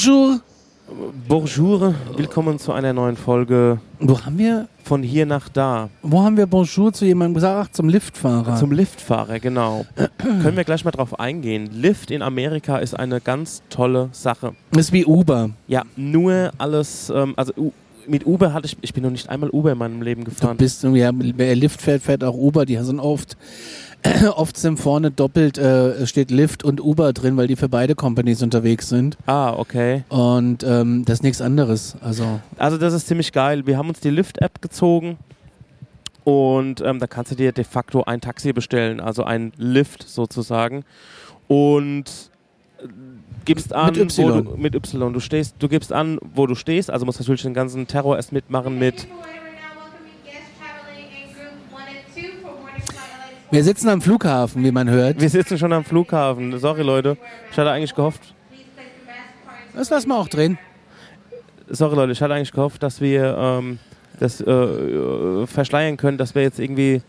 Bonjour. Bonjour, willkommen zu einer neuen Folge Wo haben wir, von hier nach da. wo haben wir Bonjour zu jemandem gesagt? Ach, zum Liftfahrer. Zum Liftfahrer, genau. Können wir gleich mal drauf eingehen. Lift in Amerika ist eine ganz tolle Sache. ist wie Uber. Ja, nur alles, ähm, also mit Uber hatte ich, ich bin noch nicht einmal Uber in meinem Leben Du gefahren. bist, ja, wer Lift fährt, fährt auch Uber. Die sind oft, oft sind vorne doppelt, äh, steht Lift und Uber drin, weil die für beide Companies unterwegs sind. Ah, okay. Und ähm, das ist nichts anderes. Also, Also das ist ziemlich geil. Wir haben uns die Lyft-App gezogen und ähm, da kannst du dir de facto ein Taxi bestellen, also ein Lift sozusagen. Und äh, gibst an, Mit Y. Wo du, mit Y. Du stehst, du gibst an, wo du stehst, also musst natürlich den ganzen Terror erst mitmachen mit. Wir sitzen am Flughafen, wie man hört. Wir sitzen schon am Flughafen. Sorry Leute, ich hatte eigentlich gehofft, Das lassen wir auch drin. sorry Leute, ich hatte eigentlich gehofft, dass wir ähm, das äh, äh, verschleiern können, dass wir jetzt irgendwie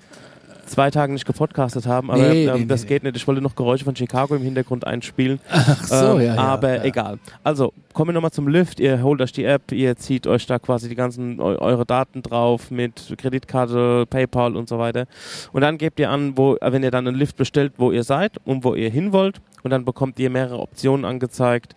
zwei Tage nicht gepodcastet haben, aber Nee, ähm, nee, das nee. geht nicht. Ich wollte noch Geräusche von Chicago im Hintergrund einspielen. Ach so, Ähm, ja, ja. aber ja. egal. Also, kommen wir nochmal zum Lift. Ihr holt euch die App, ihr zieht euch da quasi die ganzen eu eure Daten drauf mit Kreditkarte, PayPal und so weiter. Und dann gebt ihr an, wo, wenn ihr dann einen Lift bestellt, wo ihr seid und wo ihr hin wollt. Und dann bekommt ihr mehrere Optionen angezeigt,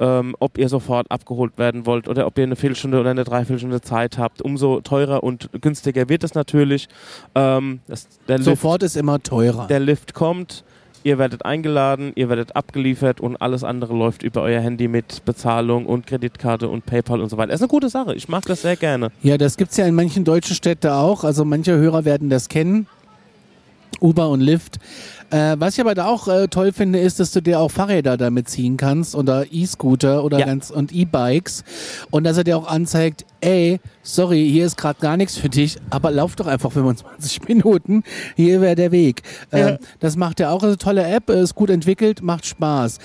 ähm, ob ihr sofort abgeholt werden wollt oder ob ihr eine Viertelstunde oder eine Dreiviertelstunde Zeit habt. Umso teurer und günstiger wird es natürlich. Ähm, das, der Lift Sofort ist immer teurer. der Lift kommt, ihr werdet eingeladen, ihr werdet abgeliefert und alles andere läuft über euer Handy mit Bezahlung und Kreditkarte und PayPal und so weiter. Das ist eine gute Sache. Ich mag das sehr gerne. Ja, das gibt es ja in manchen deutschen Städten auch. Also manche Hörer werden das kennen. Uber und Lyft. Äh, was ich aber da auch äh, toll finde, ist, dass du dir auch Fahrräder damit ziehen kannst oder E-Scooter oder Ja. ganz und E-Bikes und dass er dir auch anzeigt, ey, sorry, hier ist gerade gar nichts für dich, aber lauf doch einfach 25 Minuten, hier wäre der Weg. Äh, Ja. Das macht er auch, ist eine tolle App, äh, ist gut entwickelt, macht Spaß.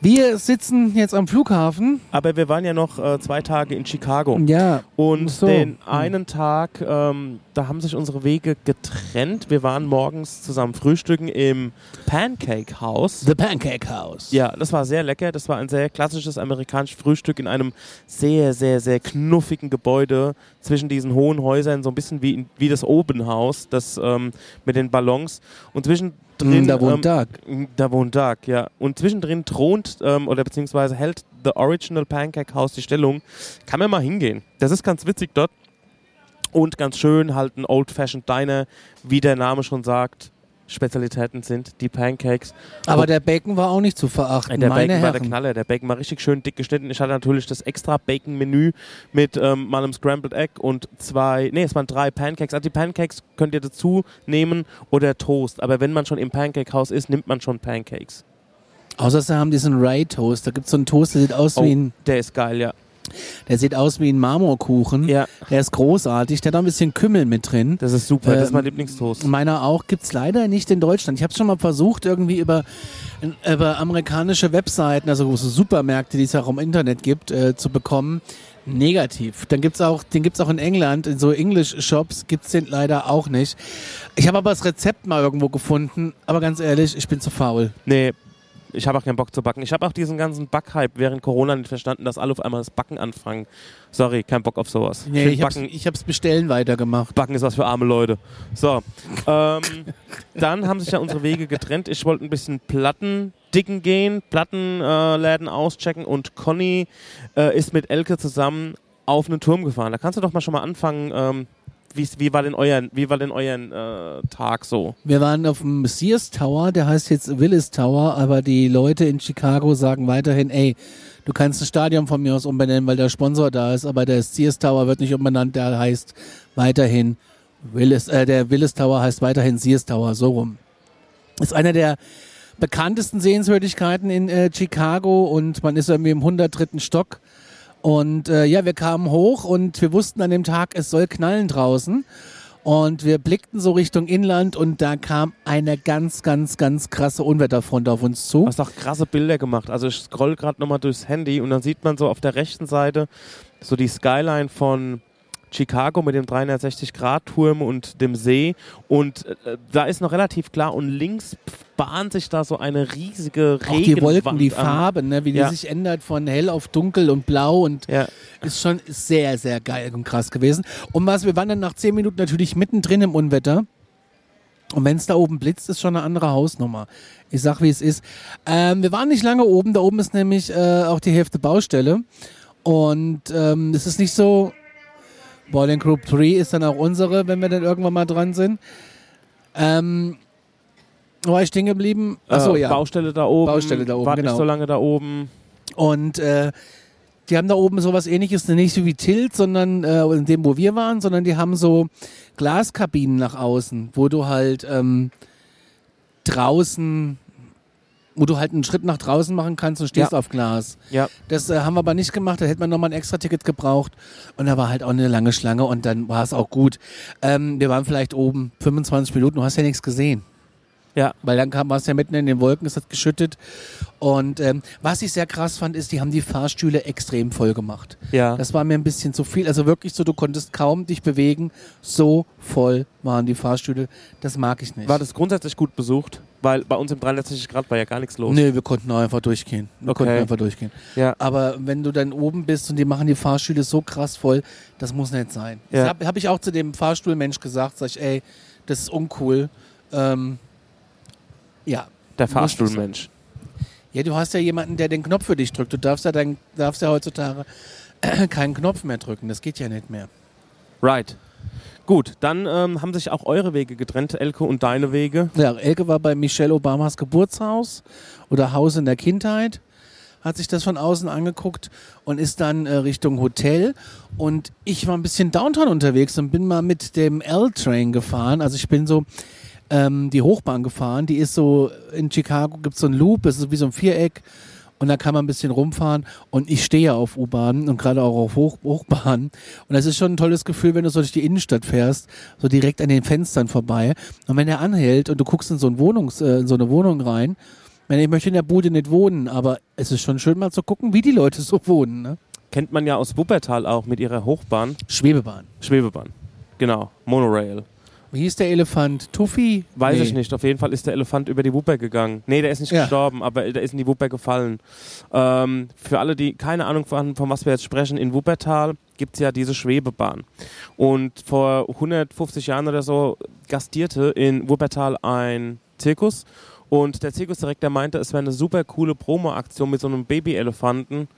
Wir sitzen jetzt am Flughafen. Aber wir waren ja noch äh, zwei Tage in Chicago. Ja, Und so. den einen Tag, ähm, da haben sich unsere Wege getrennt. Wir waren morgens zusammen frühstücken im Pancake House. The Pancake House. Ja, das war sehr lecker. Das war ein sehr klassisches amerikanisches Frühstück in einem sehr, sehr, sehr knuffigen Gebäude zwischen diesen hohen Häusern, so ein bisschen wie, wie das Open House, das ähm, mit den Ballons. Und zwischendrin. Mm, da wohnt ähm, Doug. Da wohnt Doug, ja. Und zwischendrin thront ähm, oder beziehungsweise hält The Original Pancake House die Stellung. Kann man mal hingehen. Das ist ganz witzig dort. Und ganz schön halt ein Old-Fashioned Diner, wie der Name schon sagt. Spezialitäten sind die Pancakes. Aber der Bacon war auch nicht zu verachten, Ey, der Bacon war der Herren. Knaller. Der Bacon war richtig schön dick geschnitten. Ich hatte natürlich das extra Bacon-Menü mit ähm, mal einem Scrambled Egg und zwei, nee, es waren drei Pancakes. Also die Pancakes könnt ihr dazu nehmen oder Toast. Aber wenn man schon im Pancake-Haus ist, nimmt man schon Pancakes. Außer sie haben diesen Rye Toast. Da gibt es so einen Toast, der sieht aus Oh, wie ein, der ist geil, ja. Der sieht aus wie ein Marmorkuchen. Ja, Der ist großartig. Der hat auch ein bisschen Kümmel mit drin. das ist super. das ist Ähm, mein Lieblingstoast. Meiner auch. Gibt's leider nicht in Deutschland. Ich habe schon mal versucht, irgendwie über, über amerikanische Webseiten, also große Supermärkte, die es auch im Internet gibt, äh, zu bekommen. Negativ. Dann gibt's auch, den gibt's auch in England, in so English-Shops gibt's den leider auch nicht. Ich habe aber das Rezept mal irgendwo gefunden, aber ganz ehrlich, ich bin zu faul. Nee, ich habe auch keinen Bock zu backen. Ich habe auch diesen ganzen Backhype während Corona nicht verstanden, dass alle auf einmal das Backen anfangen. Sorry, kein Bock auf sowas. Nee, ich hab's, Backen, ich hab's bestellen weitergemacht. Backen ist was für arme Leute. So, ähm, dann haben sich ja unsere Wege getrennt. Ich wollte ein bisschen Platten dicken gehen, Plattenläden äh, auschecken und Conny äh, ist mit Elke zusammen auf einen Turm gefahren. Da kannst du doch mal schon mal anfangen. Ähm, wie war denn euer, wie war denn euer äh, Tag so? Wir waren auf dem Sears Tower, der heißt jetzt Willis Tower, aber die Leute in Chicago sagen weiterhin, ey, du kannst ein Stadion von mir aus umbenennen, weil der Sponsor da ist, aber der Sears Tower wird nicht umbenannt, der heißt weiterhin Willis, äh, der Willis Tower heißt weiterhin Sears Tower, so rum. Ist einer der bekanntesten Sehenswürdigkeiten in äh, Chicago und man ist irgendwie im 103. Stock. Und äh, ja, wir kamen hoch und wir wussten an dem Tag, es soll knallen draußen. Und wir blickten so Richtung Inland und da kam eine ganz, ganz, ganz krasse Unwetterfront auf uns zu. Du hast auch krasse Bilder gemacht. Also ich scroll gerade nochmal durchs Handy und dann sieht man so auf der rechten Seite so die Skyline von Chicago mit dem 360-Grad-Turm und dem See. Und äh, da ist noch relativ klar. Und links bahnt sich da so eine riesige Regenwand Auch die Wolken, die an. Farben, ne, wie die Ja. sich ändert von hell auf dunkel und blau und Ja. ist schon sehr, sehr geil und krass gewesen. Und was, wir waren dann nach zehn Minuten natürlich mittendrin im Unwetter. Und wenn es da oben blitzt, ist schon eine andere Hausnummer. Ich sag, wie es ist. Ähm, wir waren nicht lange oben. Da oben ist nämlich äh, auch die Hälfte Baustelle. Und ähm, es ist nicht so. Boiling Group 3 ist dann auch unsere, wenn wir dann irgendwann mal dran sind. Ähm, wo war ich stehen geblieben? Achso, Äh, ja. Baustelle da oben. Baustelle da oben, Wart genau. nicht so lange da oben. Und äh, die haben da oben sowas ähnliches, nicht so wie Tilt, sondern äh, in dem, wo wir waren, sondern die haben so Glaskabinen nach außen, wo du halt ähm, draußen, wo du halt einen Schritt nach draußen machen kannst und stehst Ja. auf Glas. Ja. Das äh, haben wir aber nicht gemacht, da hätte man nochmal ein extra Ticket gebraucht und da war halt auch eine lange Schlange und dann war es auch gut. Ähm, wir waren vielleicht oben 25 Minuten, du hast ja nichts gesehen. Ja. Weil dann kam, warst du ja mitten in den Wolken, es hat geschüttet. Und ähm, was ich sehr krass fand, ist, die haben die Fahrstühle extrem voll gemacht. Ja. Das war mir ein bisschen zu viel. Also wirklich so, du konntest kaum dich bewegen. So voll waren die Fahrstühle. Das mag ich nicht. War das grundsätzlich gut besucht? Weil bei uns im 360 Grad war ja gar nichts los. Nee, wir konnten auch einfach durchgehen. Wir Okay. konnten einfach durchgehen. Ja. Aber wenn du dann oben bist und die machen die Fahrstühle so krass voll, das muss nicht sein. Ja. Das habe hab ich auch zu dem Fahrstuhlmensch gesagt, sag ich, ey, das ist uncool. Ähm, ja. Der Fahrstuhlmensch. Ja, du hast ja jemanden, der den Knopf für dich drückt. Du darfst ja, dein, darfst ja heutzutage keinen Knopf mehr drücken. Das geht ja nicht mehr. Right. Gut, dann ähm, haben sich auch eure Wege getrennt, Elke und deine Wege. Ja, Elke war bei Michelle Obamas Geburtshaus oder Haus in der Kindheit, hat sich das von außen angeguckt und ist dann äh, Richtung Hotel. Und ich war ein bisschen downtown unterwegs und bin mal mit dem L-Train gefahren. Also ich bin so ähm, die Hochbahn gefahren. Die ist so, in Chicago gibt es so ein Loop, es ist wie so ein Viereck. Und da kann man ein bisschen rumfahren. Und ich stehe ja auf U-Bahnen und gerade auch auf Hoch Hochbahnen. Und das ist schon ein tolles Gefühl, wenn du so durch die Innenstadt fährst, so direkt an den Fenstern vorbei. Und wenn er anhält und du guckst in so, ein Wohnungs, äh, in so eine Wohnung rein, ich meine, ich möchte in der Bude nicht wohnen, aber es ist schon schön mal zu gucken, wie die Leute so wohnen. Ne? Kennt man ja aus Wuppertal auch mit ihrer Hochbahn. Schwebebahn. Schwebebahn. Genau. Monorail. Wie hieß der Elefant? Tuffy? Weiß Nee. ich nicht. Auf jeden Fall ist der Elefant über die Wupper gegangen. Nee, der ist nicht Ja. gestorben, aber der ist in die Wupper gefallen. Ähm, für alle, die keine Ahnung von, von was wir jetzt sprechen, in Wuppertal gibt es ja diese Schwebebahn. Und vor 150 Jahren oder so gastierte in Wuppertal ein Zirkus. Und der Zirkusdirektor meinte, es wäre eine super coole Promo-Aktion mit so einem Babyelefanten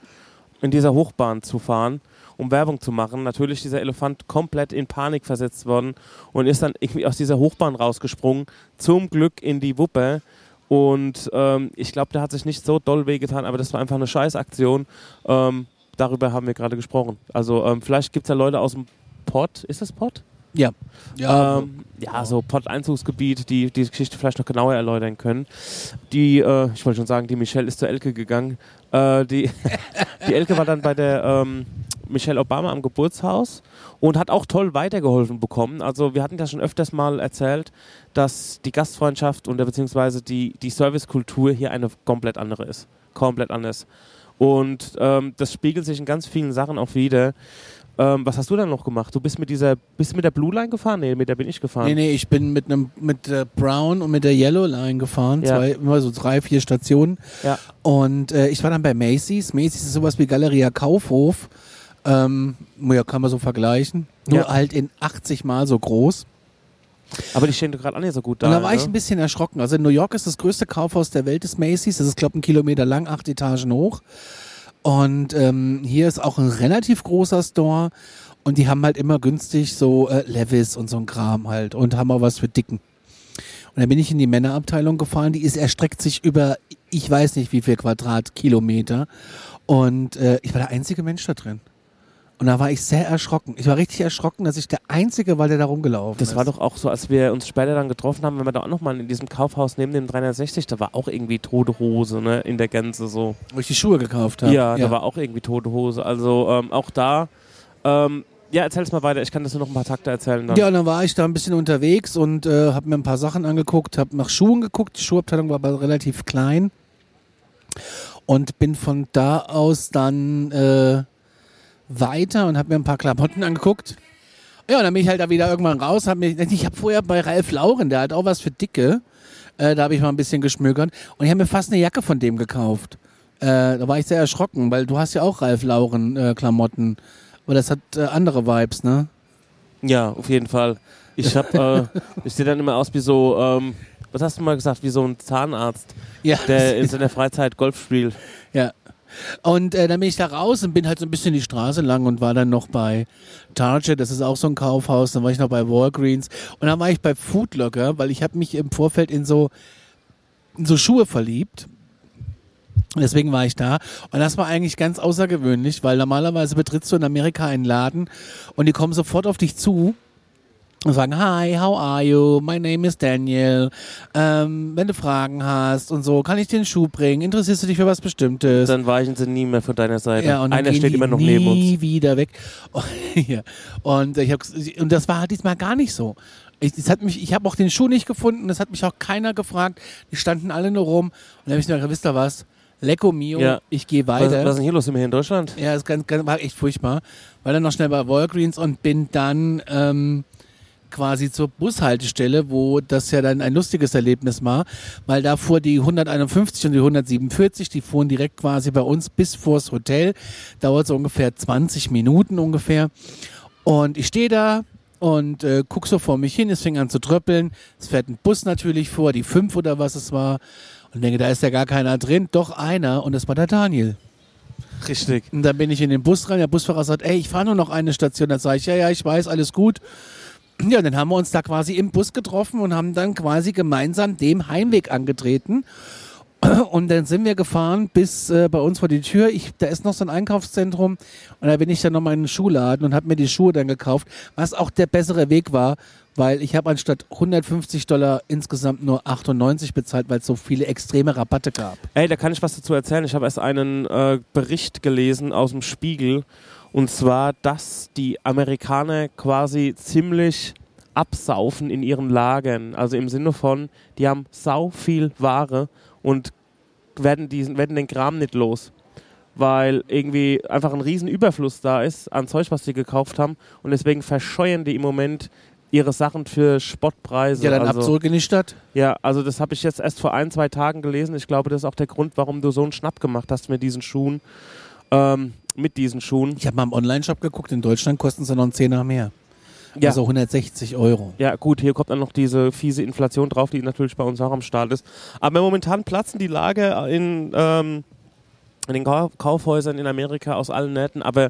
in dieser Hochbahn zu fahren, um Werbung zu machen. Natürlich ist dieser Elefant komplett in Panik versetzt worden und ist dann irgendwie aus dieser Hochbahn rausgesprungen, zum Glück in die Wupper. Und ähm, ich glaube, der hat sich nicht so doll wehgetan, aber das war einfach eine Scheißaktion. Ähm, darüber haben wir gerade gesprochen. Also ähm, vielleicht gibt es ja Leute aus dem Pott, ist das Pott? Ja. Ja, ähm, ja, so Pott-Einzugsgebiet, die die Geschichte vielleicht noch genauer erläutern können. Die, äh, ich wollte schon sagen, die Michelle ist zur Elke gegangen. Äh, die, die Elke war dann bei der ähm, Michelle Obama am Geburtshaus und hat auch toll weitergeholfen bekommen. Also wir hatten ja schon öfters mal erzählt, dass die Gastfreundschaft und beziehungsweise die, die Servicekultur hier eine komplett andere ist. Komplett anders. Und ähm, das spiegelt sich in ganz vielen Sachen auch wieder. Ähm, was hast du dann noch gemacht? Du bist mit dieser, bist mit der Blue Line gefahren? Nee, mit der bin ich gefahren. Nee, nee, ich bin mit einem mit der Brown und mit der Yellow Line gefahren, Ja. zwei, immer so drei, vier Stationen. Ja. Und äh, ich war dann bei Macy's. Macy's ist sowas wie Galeria Kaufhof. Ähm, ja, kann man so vergleichen. Nur Ja. halt in 80 Mal so groß. Aber die stehen gerade auch nicht so gut da. und da war ich ne? ein bisschen erschrocken. Also in New York ist das größte Kaufhaus der Welt, ist Macy's. Das ist, glaube ich, ein Kilometer lang, acht Etagen hoch. Und ähm, hier ist auch ein relativ großer Store. Und die haben halt immer günstig so äh, Levis und so ein Kram halt. Und haben auch was für Dicken. Und dann bin ich in die Männerabteilung gefahren. Die ist, erstreckt sich über, ich weiß nicht wie viel Quadratkilometer. Und äh, ich war der einzige Mensch da drin. Und da war ich sehr erschrocken. Ich war richtig erschrocken, dass ich der Einzige war, der da rumgelaufen Das ist. war doch auch so, als wir uns später dann getroffen haben, wenn wir da auch nochmal in diesem Kaufhaus neben dem 360, da war auch irgendwie tote Hose, ne, in der Gänze so. Wo ich die Schuhe gekauft habe. Ja, da war auch irgendwie tote Hose. Also ähm, auch da, ähm, ja, erzähl's mal weiter, ich kann das nur noch ein paar Takte erzählen dann. Ja, und dann war ich da ein bisschen unterwegs und äh, habe mir ein paar Sachen angeguckt, habe nach Schuhen geguckt. Die Schuhabteilung war aber relativ klein. Und bin von da aus dann äh, weiter und habe mir ein paar Klamotten angeguckt. Ja, und dann bin ich halt da wieder irgendwann raus. Hab mich, ich habe vorher bei Ralf Lauren, der hat auch was für Dicke. Äh, da habe ich mal ein bisschen geschmökert. Und ich habe mir fast eine Jacke von dem gekauft. Äh, da war ich sehr erschrocken, weil du hast ja auch Ralf Lauren äh, Klamotten. Aber das hat äh, andere Vibes, ne? Ja, auf jeden Fall. Ich hab, äh, ich sehe dann immer aus wie so, ähm, was hast du mal gesagt, wie so ein Zahnarzt, Ja. der in seiner Freizeit Golf spielt. Ja. Und äh, dann bin ich da raus und bin halt so ein bisschen die Straße lang und war dann noch bei Target, das ist auch so ein Kaufhaus, dann war ich noch bei Walgreens und dann war ich bei Foodlocker, weil ich habe mich im Vorfeld in so, in so Schuhe verliebt. Deswegen war ich da. Und das war eigentlich ganz außergewöhnlich, weil normalerweise betrittst du in Amerika einen Laden und die kommen sofort auf dich zu und sagen, hi, how are you? My name is Daniel. Ähm, wenn du Fragen hast und so, kann ich dir einen Schuh bringen? Interessierst du dich für was Bestimmtes? Dann weichen sie nie mehr von deiner Seite. Ja, und Einer steht immer noch nie neben uns. wieder weg. Und, ja. und, ich hab, und das war halt diesmal gar nicht so. Ich, das hat mich, ich habe auch den Schuh nicht gefunden, das hat mich auch keiner gefragt. Die standen alle nur rum. Und dann habe ich mir gedacht, wisst ihr was? Lecco mio, Ja. ich gehe Was, weiter. was ist denn hier los? Sind wir hier in Deutschland? Ja, das ist ganz, ganz, war echt furchtbar. War dann noch schnell bei Walgreens und bin dann ähm, quasi zur Bushaltestelle, wo das ja dann ein lustiges Erlebnis war, weil da fuhr die 151 und die 147, die fuhren direkt quasi bei uns bis vors Hotel. Dauert so ungefähr 20 Minuten ungefähr. Und ich stehe da und äh, guck so vor mich hin, es fing an zu tröppeln. Es fährt ein Bus natürlich vor, die 5 oder was es war. Und denke, da ist ja gar keiner drin. Doch einer und das war der Daniel. Richtig. Und dann bin ich in den Bus rein. Der Busfahrer sagt, ey, ich fahre nur noch eine Station. Dann sage ich, ja, ja, ich weiß, alles gut. Ja, dann haben wir uns da quasi im Bus getroffen und haben dann quasi gemeinsam dem Heimweg angetreten. Und dann sind wir gefahren bis äh, bei uns vor die Tür. Ich, da ist noch so ein Einkaufszentrum. Und da bin ich dann nochmal in den Schuhladen und habe mir die Schuhe dann gekauft, was auch der bessere Weg war, weil ich habe anstatt 150 Dollar insgesamt nur 98 bezahlt, weil es so viele extreme Rabatte gab. Ey, da kann ich was dazu erzählen. Ich habe erst einen äh, Bericht gelesen aus dem Spiegel. Und zwar, dass die Amerikaner quasi ziemlich absaufen in ihren Lagern. Also im Sinne von, die haben sau viel Ware und werden, diesen, werden den Kram nicht los. Weil irgendwie einfach ein riesen Überfluss da ist an Zeug, was sie gekauft haben. Und deswegen verscheuern die im Moment ihre Sachen für Spottpreise. Ja, dann also, ab zurück in die Stadt. ja, also das habe ich jetzt erst vor ein, zwei Tagen gelesen. Ich glaube, das ist auch der Grund, warum du so einen Schnapp gemacht hast mit diesen Schuhen. Ähm, mit diesen Schuhen. Ich habe mal im Online-Shop geguckt, in Deutschland kosten sie noch einen Zehner mehr. Ja. Also 160 Euro. Ja, gut, hier kommt dann noch diese fiese Inflation drauf, die natürlich bei uns auch am Start ist. Aber momentan platzen die Lager in, ähm, in den Kau Kaufhäusern in Amerika aus allen Nähten. Aber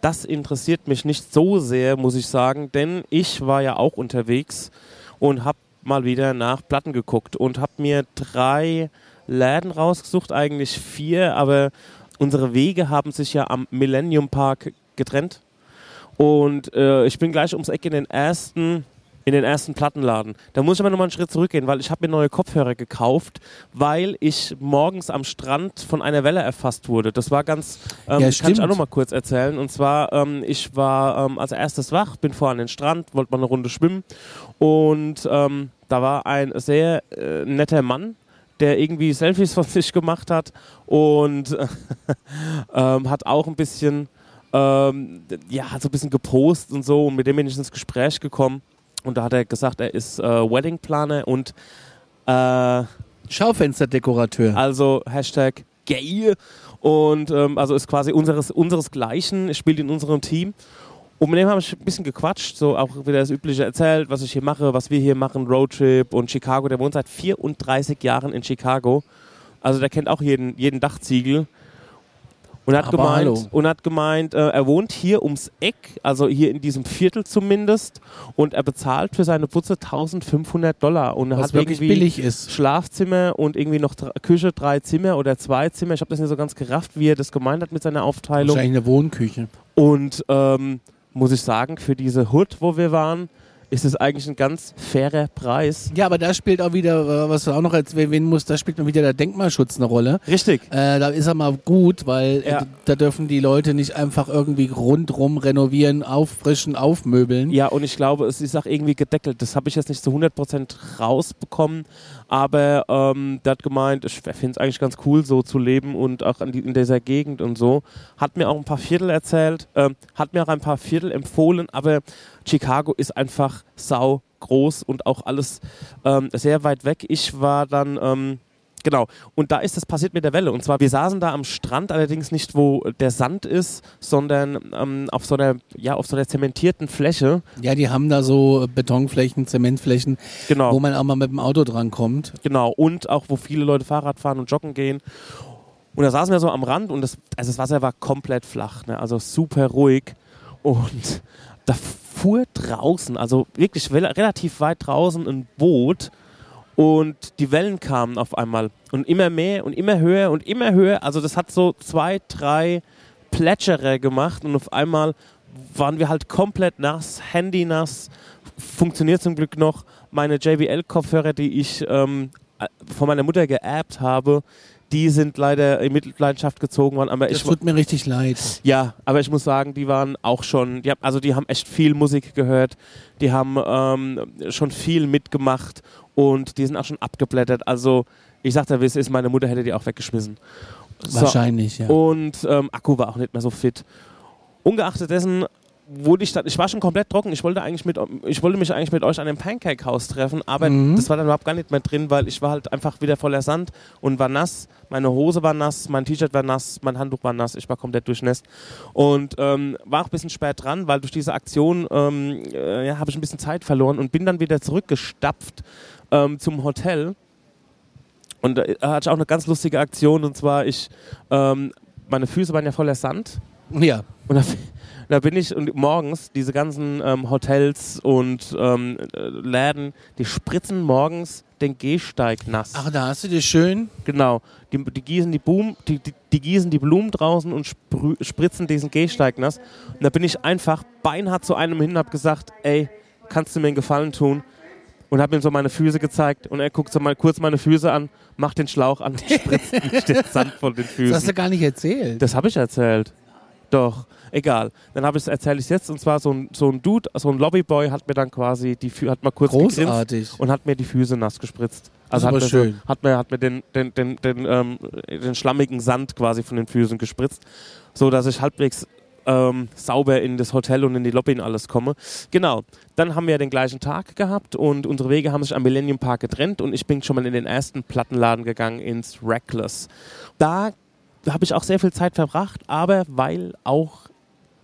das interessiert mich nicht so sehr, muss ich sagen, denn ich war ja auch unterwegs und habe mal wieder nach Platten geguckt und habe mir drei Läden rausgesucht, eigentlich vier, aber unsere Wege haben sich ja am Millennium Park getrennt. Und äh, ich bin gleich ums Eck in den ersten, in den ersten Plattenladen. Da muss ich aber nochmal einen Schritt zurückgehen, weil ich habe mir neue Kopfhörer gekauft, weil ich morgens am Strand von einer Welle erfasst wurde. Das war ganz, ähm, Ja, kann ich auch nochmal kurz erzählen. Und zwar, ähm, ich war ähm, als erstes wach, bin vor an den Strand, wollte mal eine Runde schwimmen und ähm, da war ein sehr äh, netter Mann, der irgendwie Selfies von sich gemacht hat und ähm, hat auch ein bisschen, ähm, ja, hat so ein bisschen gepostet und so und mit dem bin ich ins Gespräch gekommen und da hat er gesagt, er ist äh, Weddingplaner und äh, Schaufensterdekorateur. also Hashtag gay und ähm, also ist quasi unseres, unseresgleichen, spielt in unserem Team. Und mit dem habe ich ein bisschen gequatscht, so auch wieder das Übliche erzählt, was ich hier mache, was wir hier machen, Roadtrip und Chicago. Der wohnt seit 34 Jahren in Chicago. Also der kennt auch jeden, jeden Dachziegel. Und hat Aber hallo. gemeint, und hat gemeint äh, er wohnt hier ums Eck, also hier in diesem Viertel zumindest, und er bezahlt für seine Putze 1500 Dollar. Und er was hat wirklich irgendwie billig ist. Schlafzimmer und irgendwie noch dr- Küche, drei Zimmer oder zwei Zimmer. Ich habe das nicht so ganz gerafft, wie er das gemeint hat mit seiner Aufteilung. Wahrscheinlich eine Wohnküche. Und ähm, muss ich sagen, für diese Hood, wo wir waren, ist es eigentlich ein ganz fairer Preis. Ja, aber da spielt auch wieder, äh, was du auch noch erwähnen musst, da spielt noch wieder der Denkmalschutz eine Rolle. Richtig. Äh, da ist er mal gut, weil äh, Ja. da dürfen die Leute nicht einfach irgendwie rundrum renovieren, auffrischen, aufmöbeln. Ja, und ich glaube, es ist auch irgendwie gedeckelt. Das habe ich jetzt nicht zu 100% rausbekommen. Aber ähm, der hat gemeint, ich finde es eigentlich ganz cool, so zu leben und auch die, in dieser Gegend und so. Hat mir auch ein paar Viertel erzählt, äh, hat mir auch ein paar Viertel empfohlen, aber Chicago ist einfach sau groß und auch alles ähm, sehr weit weg. Ich war dann ähm, Genau. Und da ist das passiert mit der Welle. Und zwar, wir saßen da am Strand, allerdings nicht, wo der Sand ist, sondern ähm, auf so einer, ja, auf so einer zementierten Fläche. Ja, die haben da so Betonflächen, Zementflächen, genau. wo man auch mal mit dem Auto drankommt. Genau. Und auch, wo viele Leute Fahrrad fahren und joggen gehen. Und da saßen wir so am Rand und das, also das Wasser war komplett flach, ne? also super ruhig. Und da fuhr draußen, also wirklich relativ weit draußen, ein Boot und die Wellen kamen auf einmal und immer mehr und immer höher und immer höher. Also das hat so zwei, drei Plätscherer gemacht und auf einmal waren wir halt komplett nass, Handy nass. Funktioniert zum Glück noch. Meine JBL-Kopfhörer, die ich ähm, von meiner Mutter geerbt habe, die sind leider in Mitleidenschaft gezogen worden. Aber das ich, tut mir richtig leid. Ja, aber ich muss sagen, die waren auch schon, die haben, also die haben echt viel Musik gehört, die haben ähm, schon viel mitgemacht und die sind auch schon abgeblättert. Also ich sagte, wie es ist, meine Mutter hätte die auch weggeschmissen. Wahrscheinlich, so. ja. Und ähm, Akku war auch nicht mehr so fit. Ungeachtet dessen wurde ich dann, ich war schon komplett trocken. Ich wollte eigentlich mit, ich wollte mich eigentlich mit euch an dem Pancake-Haus treffen, aber mhm. das war dann überhaupt gar nicht mehr drin, weil ich war halt einfach wieder voller Sand und war nass. Meine Hose war nass, mein T-Shirt war nass, mein Handtuch war nass, ich war komplett durchnässt und ähm, war auch ein bisschen spät dran, weil durch diese Aktion ähm, äh, ja, habe ich ein bisschen Zeit verloren und bin dann wieder zurückgestapft ähm, zum Hotel. Und da hatte ich auch eine ganz lustige Aktion und zwar ich, ähm, meine Füße waren ja voller Sand. Ja. Und da, da bin ich und morgens diese ganzen ähm, Hotels und ähm, Läden, die spritzen morgens den Gehsteig nass. Ach, da hast du dir schön. Genau. Die, die, gießen die, Boom, die, die, die, gießen die Blumen draußen und spritzen diesen Gehsteig nass. Und da bin ich einfach beinhart zu einem hin und hab gesagt, ey, kannst du mir einen Gefallen tun? Und habe ihm so meine Füße gezeigt und er guckt so mal kurz meine Füße an, macht den Schlauch an, spritzt nicht den Sand von den Füßen. Das hast du gar nicht erzählt. Das habe ich erzählt. Doch, egal. Dann habe ich erzähle ich es jetzt und zwar so ein, so ein Dude, so ein Lobbyboy hat mir dann quasi die hat mal kurz Großartig. und hat mir die Füße nass gespritzt. Also hat mir schön. So, hat mir hat mir den den den den, ähm, den schlammigen Sand quasi von den Füßen gespritzt, so dass ich halbwegs ähm, sauber in das Hotel und in die Lobby und alles komme. Genau. Dann haben wir den gleichen Tag gehabt und unsere Wege haben sich am Millennium Park getrennt und ich bin schon mal in den ersten Plattenladen gegangen ins Reckless. Da habe ich auch sehr viel Zeit verbracht, aber weil auch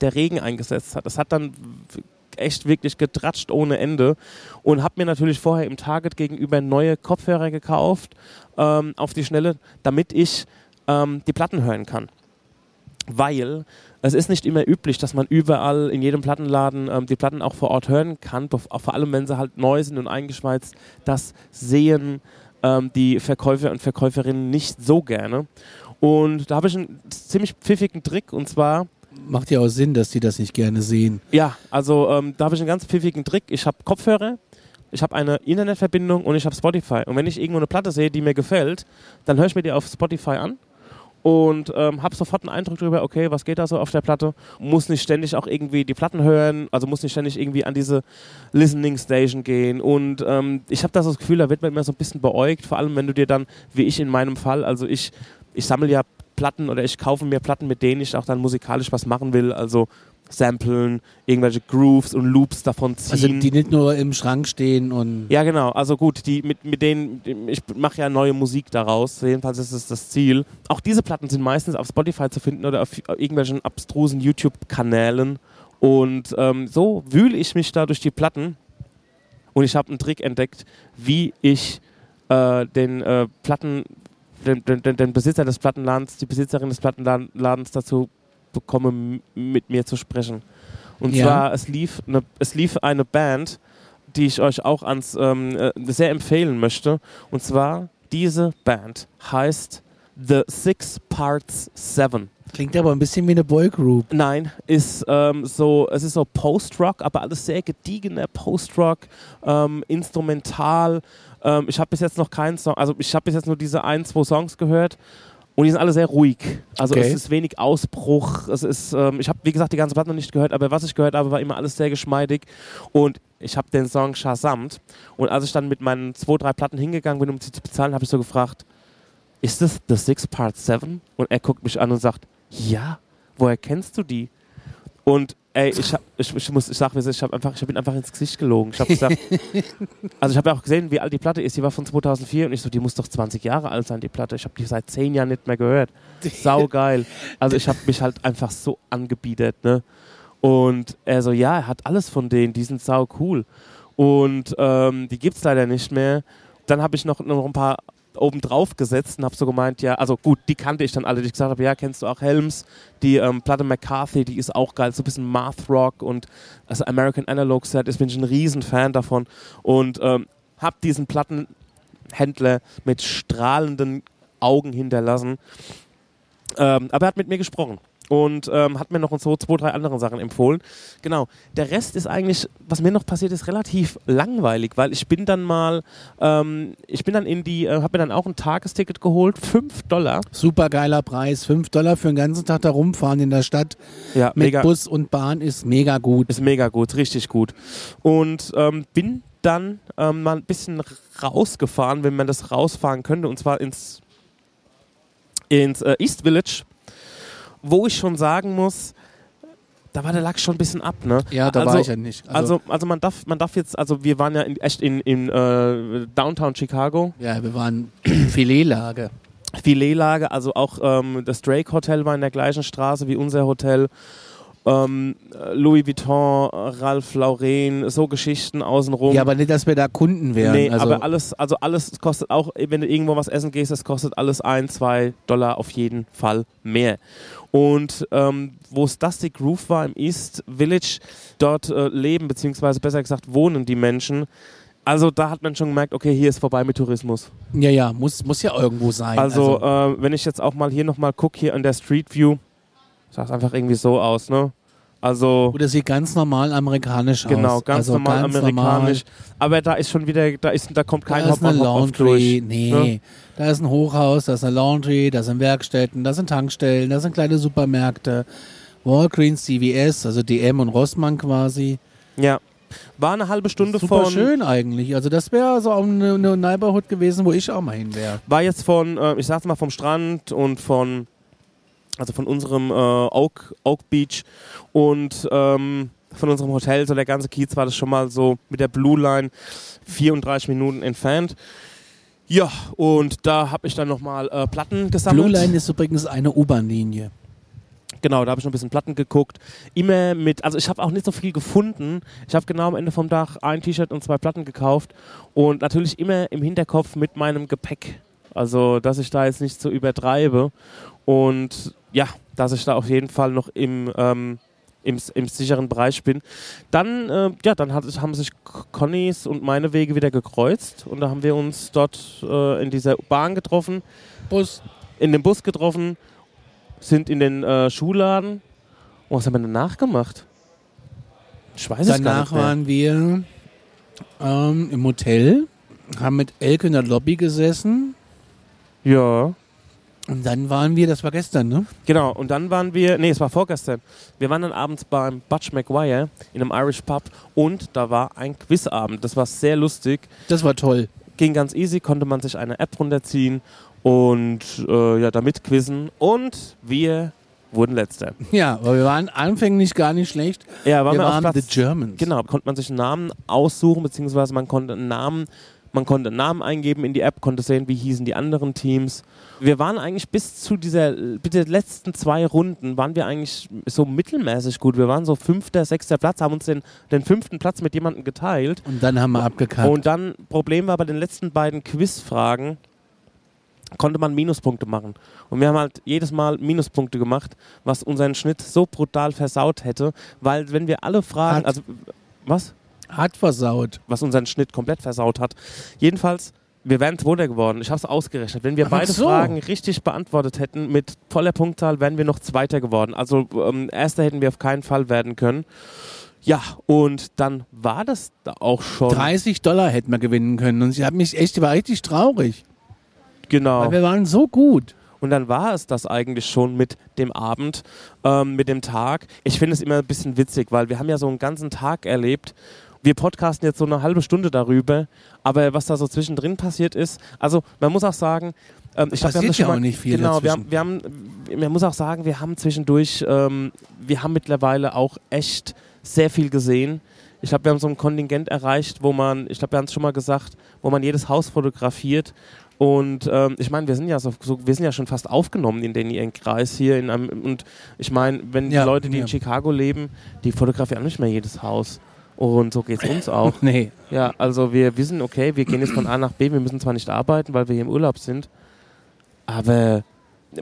der Regen eingesetzt hat. Das hat dann echt wirklich getratscht ohne Ende und habe mir natürlich vorher im Target gegenüber neue Kopfhörer gekauft ähm, auf die Schnelle, damit ich ähm, die Platten hören kann. Weil es ist nicht immer üblich, dass man überall in jedem Plattenladen ähm, die Platten auch vor Ort hören kann, vor allem wenn sie halt neu sind und eingeschweißt. Das sehen ähm, die Verkäufer und Verkäuferinnen nicht so gerne. Und da habe ich einen ziemlich pfiffigen Trick und zwar. Macht ja auch Sinn, dass die das nicht gerne sehen. Ja, also ähm, da habe ich einen ganz pfiffigen Trick. Ich habe Kopfhörer, ich habe eine Internetverbindung und ich habe Spotify. Und wenn ich irgendwo eine Platte sehe, die mir gefällt, dann höre ich mir die auf Spotify an und ähm, habe sofort einen Eindruck darüber, okay, was geht da so auf der Platte. Muss nicht ständig auch irgendwie die Platten hören, also muss nicht ständig irgendwie an diese Listening Station gehen. Und ähm, ich habe das Gefühl, da wird man immer so ein bisschen beäugt, vor allem wenn du dir dann, wie ich in meinem Fall, also ich, ich sammle ja Platten oder ich kaufe mir Platten, mit denen ich auch dann musikalisch was machen will. Also samplen, irgendwelche Grooves und Loops davon ziehen. Also die nicht nur im Schrank stehen und. Ja, genau. Also gut, die mit, mit denen, ich mache ja neue Musik daraus. Jedenfalls ist es das Ziel. Auch diese Platten sind meistens auf Spotify zu finden oder auf irgendwelchen abstrusen YouTube-Kanälen. Und ähm, so wühle ich mich da durch die Platten und ich habe einen Trick entdeckt, wie ich äh, den äh, Platten, den, den, den Besitzer des Plattenladens, die Besitzerin des Plattenladens dazu bekomme, mit mir zu sprechen. Und ja. zwar, es lief, eine, es lief eine Band, die ich euch auch ans, ähm, äh, sehr empfehlen möchte. Und zwar, diese Band heißt The Six Parts Seven. Klingt aber ein bisschen wie eine Boygroup. Nein, ist ähm, so, es ist so Post-Rock, aber alles sehr gediegener Post-Rock, ähm, instrumental. Ähm, ich habe bis jetzt noch keinen Song, also ich habe bis jetzt nur diese ein, zwei Songs gehört Und die sind alle sehr ruhig. Also Okay. es ist wenig Ausbruch. Es ist, ähm, ich habe, wie gesagt, die ganze Platte noch nicht gehört, aber was ich gehört habe, war immer alles sehr geschmeidig. Und ich habe den Song Shazamt. Und als ich dann mit meinen zwei, drei Platten hingegangen bin, um sie zu bezahlen, habe ich so gefragt, ist das The Six Part 7? Und er guckt mich an und sagt, ja, woher kennst du die? Und ey, ich, hab, ich, ich muss, ich sag, ist, ich habe einfach, ich habe ihn einfach ins Gesicht gelogen. Ich habe gesagt, also ich habe ja auch gesehen, wie alt die Platte ist. Die war von 2004 und ich so, die muss doch 20 Jahre alt sein, die Platte. Ich habe die seit 10 Jahren nicht mehr gehört. Sau geil. Also ich habe mich halt einfach so angebietet, ne? Und er so, ja, er hat alles von denen, die sind sau cool. Und ähm, die gibt's leider nicht mehr. Dann habe ich noch, noch ein paar oben drauf gesetzt und habe so gemeint, ja, also gut, die kannte ich dann alle, die ich gesagt habe, ja, kennst du auch Helms? Die ähm, Platte McCarthy, die ist auch geil, so ein bisschen Math Rock und also American Analog Set, ich bin ich ein riesen Fan davon und ähm, habe diesen Plattenhändler mit strahlenden Augen hinterlassen. Ähm, aber er hat mit mir gesprochen und ähm, hat mir noch so zwei, drei andere Sachen empfohlen. Genau. Der Rest ist eigentlich, was mir noch passiert ist, relativ langweilig, weil ich bin dann mal, ähm, ich bin dann in die, äh, habe mir dann auch ein Tagesticket geholt, 5 Dollar. Super geiler Preis. 5 Dollar für den ganzen Tag da rumfahren in der Stadt Ja, mit mega. Bus und Bahn ist mega gut. Ist mega gut, richtig gut. Und ähm, bin dann ähm, mal ein bisschen rausgefahren, wenn man das rausfahren könnte, und zwar ins, ins äh, East Village, wo ich schon sagen muss, da war der Lack schon ein bisschen ab, ne? Ja, da also, war ich ja nicht. Also, also man darf, man darf jetzt, also wir waren ja in, echt in, in äh, Downtown Chicago, ja, wir waren Filetlage. Filetlage, also auch ähm, das Drake Hotel war in der gleichen Straße wie unser Hotel. Ähm, Louis Vuitton, Ralph Lauren, so Geschichten außenrum. Ja, aber nicht, dass wir da Kunden wären. nee, also, aber alles, also alles kostet auch, wenn du irgendwo was essen gehst, das kostet alles ein, zwei Dollar auf jeden Fall mehr. Und ähm, wo es Dusty Groove war im East Village, dort äh, leben, beziehungsweise besser gesagt wohnen die Menschen. Also da hat man schon gemerkt, okay, hier ist vorbei mit Tourismus. ja, ja, muss, muss ja irgendwo sein. Also, äh, wenn ich jetzt auch mal hier nochmal gucke, hier an der Street View, sah es einfach irgendwie so aus, ne? Also, Oder sieht ganz normal amerikanisch genau, aus. ganz also normal ganz amerikanisch. Aber da ist schon wieder, da, ist, da kommt Normal. kein Da ist eine Hauptbahnhof oft Laundry. durch. Nee. ne? Da ist ein Hochhaus, da ist eine Laundry, da sind Werkstätten, da sind Tankstellen, da sind kleine Supermärkte. Walgreens, CVS, also DM und Rossmann quasi. Ja. War eine halbe Stunde Super von. schön eigentlich. Also das wäre so auch eine, eine Neighborhood gewesen, wo ich auch mal hin wäre. War jetzt von, äh, ich sag's mal, vom Strand und von, also von unserem äh, Oak, Oak Beach und ähm, von unserem Hotel, so der ganze Kiez war das schon mal so mit der Blue Line 34 Minuten entfernt. Ja, und da habe ich dann nochmal äh, Platten gesammelt. Blue Line ist übrigens eine U-Bahn-Linie. Genau, da habe ich noch ein bisschen Platten geguckt. Immer mit, also ich habe auch nicht so viel gefunden. Ich habe genau am Ende vom Tag ein T-Shirt und zwei Platten gekauft. Und natürlich immer im Hinterkopf mit meinem Gepäck. Also, dass ich da jetzt nicht so übertreibe. Und ja, dass ich da auf jeden Fall noch im, ähm, im, im sicheren Bereich bin. Dann, äh, ja, dann hat, haben sich Connys und meine Wege wieder gekreuzt. Und da haben wir uns dort äh, in dieser Bahn getroffen Bus. in den Bus getroffen, sind in den äh, Schuhladen. Oh, was haben wir danach gemacht? Ich weiß es gar Danach nicht mehr. waren wir ähm, im Hotel, haben mit Elke in der Lobby gesessen. Ja, Und dann waren wir, das war gestern, ne? genau. Und dann waren wir, nee, es war vorgestern. Wir waren dann abends beim Butch McGuire in einem Irish Pub und da war ein Quizabend. Das war sehr lustig. Das war toll. Ging ganz easy, konnte man sich eine App runterziehen und äh, ja, damit quizzen. Und wir wurden Letzter. Ja, aber wir waren anfänglich gar nicht schlecht. Ja, waren wir wir, waren auf The Platz Germans. Genau, konnte man sich einen Namen aussuchen, beziehungsweise man konnte einen Namen, man konnte einen Namen eingeben in die App, konnte sehen, wie hießen die anderen Teams. Wir waren eigentlich bis zu dieser, bitte letzten zwei Runden, waren wir eigentlich so mittelmäßig gut. Wir waren so fünfter, sechster Platz, haben uns den, den fünften Platz mit jemandem geteilt. Und dann haben wir abgekackt. Und dann, Problem war bei den letzten beiden Quizfragen, konnte man Minuspunkte machen. Und wir haben halt jedes Mal Minuspunkte gemacht, was unseren Schnitt so brutal versaut hätte, weil wenn wir alle Fragen, Hat. also was? Hat versaut. Was unseren Schnitt komplett versaut hat. Jedenfalls, wir wären Zweiter geworden. Ich habe es ausgerechnet. Wenn wir Ach beide so. Fragen richtig beantwortet hätten, mit voller Punktzahl, wären wir noch Zweiter geworden. Also ähm, Erster hätten wir auf keinen Fall werden können. Ja, und dann war das da auch schon. 30 Dollar hätten wir gewinnen können. Und ich habe mich echt, war richtig traurig. Genau. Weil wir waren so gut. Und dann war es das eigentlich schon mit dem Abend, ähm, mit dem Tag. Ich finde es immer ein bisschen witzig, weil wir haben ja so einen ganzen Tag erlebt. Wir podcasten jetzt so eine halbe Stunde darüber, aber was da so zwischendrin passiert ist, also man muss auch sagen, ähm, ich glaub, wir haben das ja schon mal, auch nicht viel Genau, wir dazwischen. haben, wir haben, man muss auch sagen, wir haben zwischendurch, ähm, wir haben mittlerweile auch echt sehr viel gesehen. Ich glaube, wir haben so ein Kontingent erreicht, wo man, ich glaube, wir haben es schon mal gesagt, wo man jedes Haus fotografiert. Und ähm, ich meine, wir sind ja so, so, wir sind ja schon fast aufgenommen in den ihren Kreis hier in einem, und ich meine, wenn Ja, die Leute, die ja. in Chicago leben, die fotografieren nicht mehr jedes Haus. Und so geht es uns auch. Nee. Ja, also wir wissen, okay, wir gehen jetzt von A nach B, wir müssen zwar nicht arbeiten, weil wir hier im Urlaub sind, aber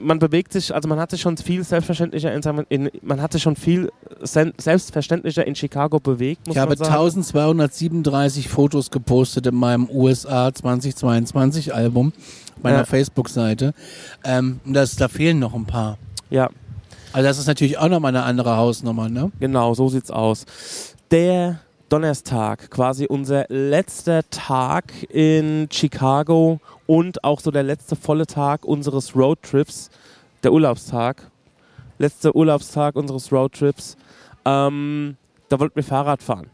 man bewegt sich, also man hat sich schon viel selbstverständlicher in, in man hat sich schon viel selbstverständlicher in Chicago bewegt, muss Ich habe man sagen. 1237 Fotos gepostet in meinem USA 2022 Album, meiner Ja. Facebook-Seite. Ähm, das, da fehlen noch ein paar. Ja, Also das ist natürlich auch nochmal eine andere Hausnummer, ne? genau, so sieht's aus. Der Donnerstag, quasi unser letzter Tag in Chicago und auch so der letzte volle Tag unseres Roadtrips, der Urlaubstag, letzter Urlaubstag unseres Roadtrips, ähm, da wollten wir Fahrrad fahren.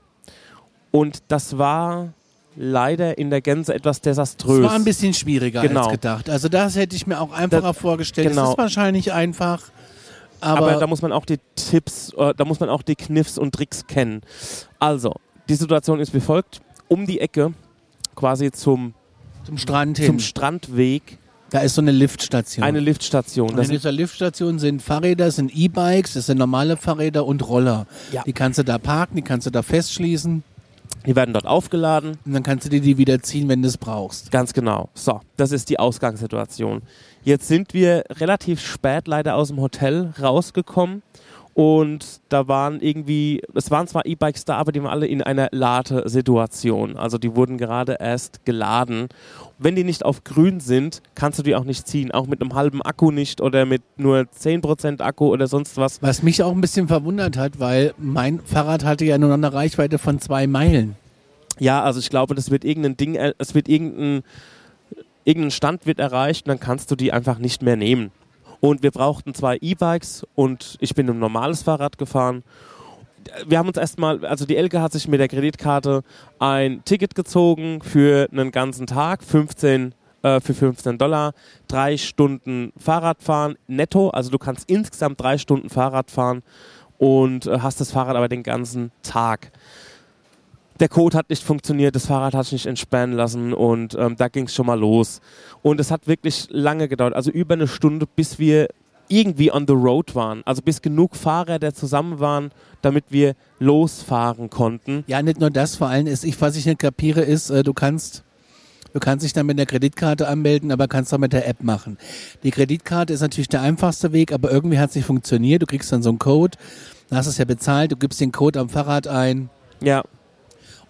Und das war leider in der Gänze etwas desaströs. Es war ein bisschen schwieriger Genau. als gedacht. Also das hätte ich mir auch einfacher Das- vorgestellt. genau. Es ist wahrscheinlich einfach, aber, Aber, da muss man auch die Tipps, äh, da muss man auch die Kniffs und Tricks kennen. Also, die Situation ist wie folgt. Um die Ecke, quasi zum, zum Strand hin. zum Strandweg, da ist so eine Liftstation. eine Liftstation. und Das in sind, dieser Liftstation sind Fahrräder, sind E-Bikes, das sind normale Fahrräder und Roller. Ja. Die kannst du da parken, die kannst du da festschließen die werden dort aufgeladen. und dann kannst du dir die wieder ziehen, wenn du es brauchst. Ganz genau. So, das ist die Ausgangssituation. Jetzt sind wir relativ spät leider aus dem Hotel rausgekommen und da waren irgendwie, es waren zwar E-Bikes da, aber die waren alle in einer Ladesituation. Also die wurden gerade erst geladen. Wenn die nicht auf grün sind, kannst du die auch nicht ziehen. Auch mit einem halben Akku nicht oder mit nur 10% Akku oder sonst was. Was mich auch ein bisschen verwundert hat, weil mein Fahrrad hatte ja nur eine Reichweite von zwei Meilen. Ja, also ich glaube, das wird irgendein Ding, äh, es wird irgendein, irgendein Stand wird erreicht und dann kannst du die einfach nicht mehr nehmen. Und wir brauchten zwei E-Bikes und ich bin ein normales Fahrrad gefahren. Wir haben uns erstmal, also die Elke hat sich mit der Kreditkarte ein Ticket gezogen für einen ganzen Tag, 15 äh, für 15 Dollar, drei Stunden Fahrradfahren netto, also du kannst insgesamt drei Stunden Fahrrad fahren und äh, hast das Fahrrad aber den ganzen Tag der Code hat nicht funktioniert, das Fahrrad hat sich nicht entsperren lassen und ähm, da ging es schon mal los. Und es hat wirklich lange gedauert, also über eine Stunde, bis wir irgendwie on the road waren. Also bis genug Fahrräder zusammen waren, damit wir losfahren konnten. Ja, nicht nur das, vor allem ist, ich, was ich nicht kapiere, ist, äh, du kannst, du kannst dich dann mit der Kreditkarte anmelden, aber kannst auch mit der App machen. Die Kreditkarte ist natürlich der einfachste Weg, aber irgendwie hat es nicht funktioniert. Du kriegst dann so einen Code, dann hast es ja bezahlt, du gibst den Code am Fahrrad ein Ja,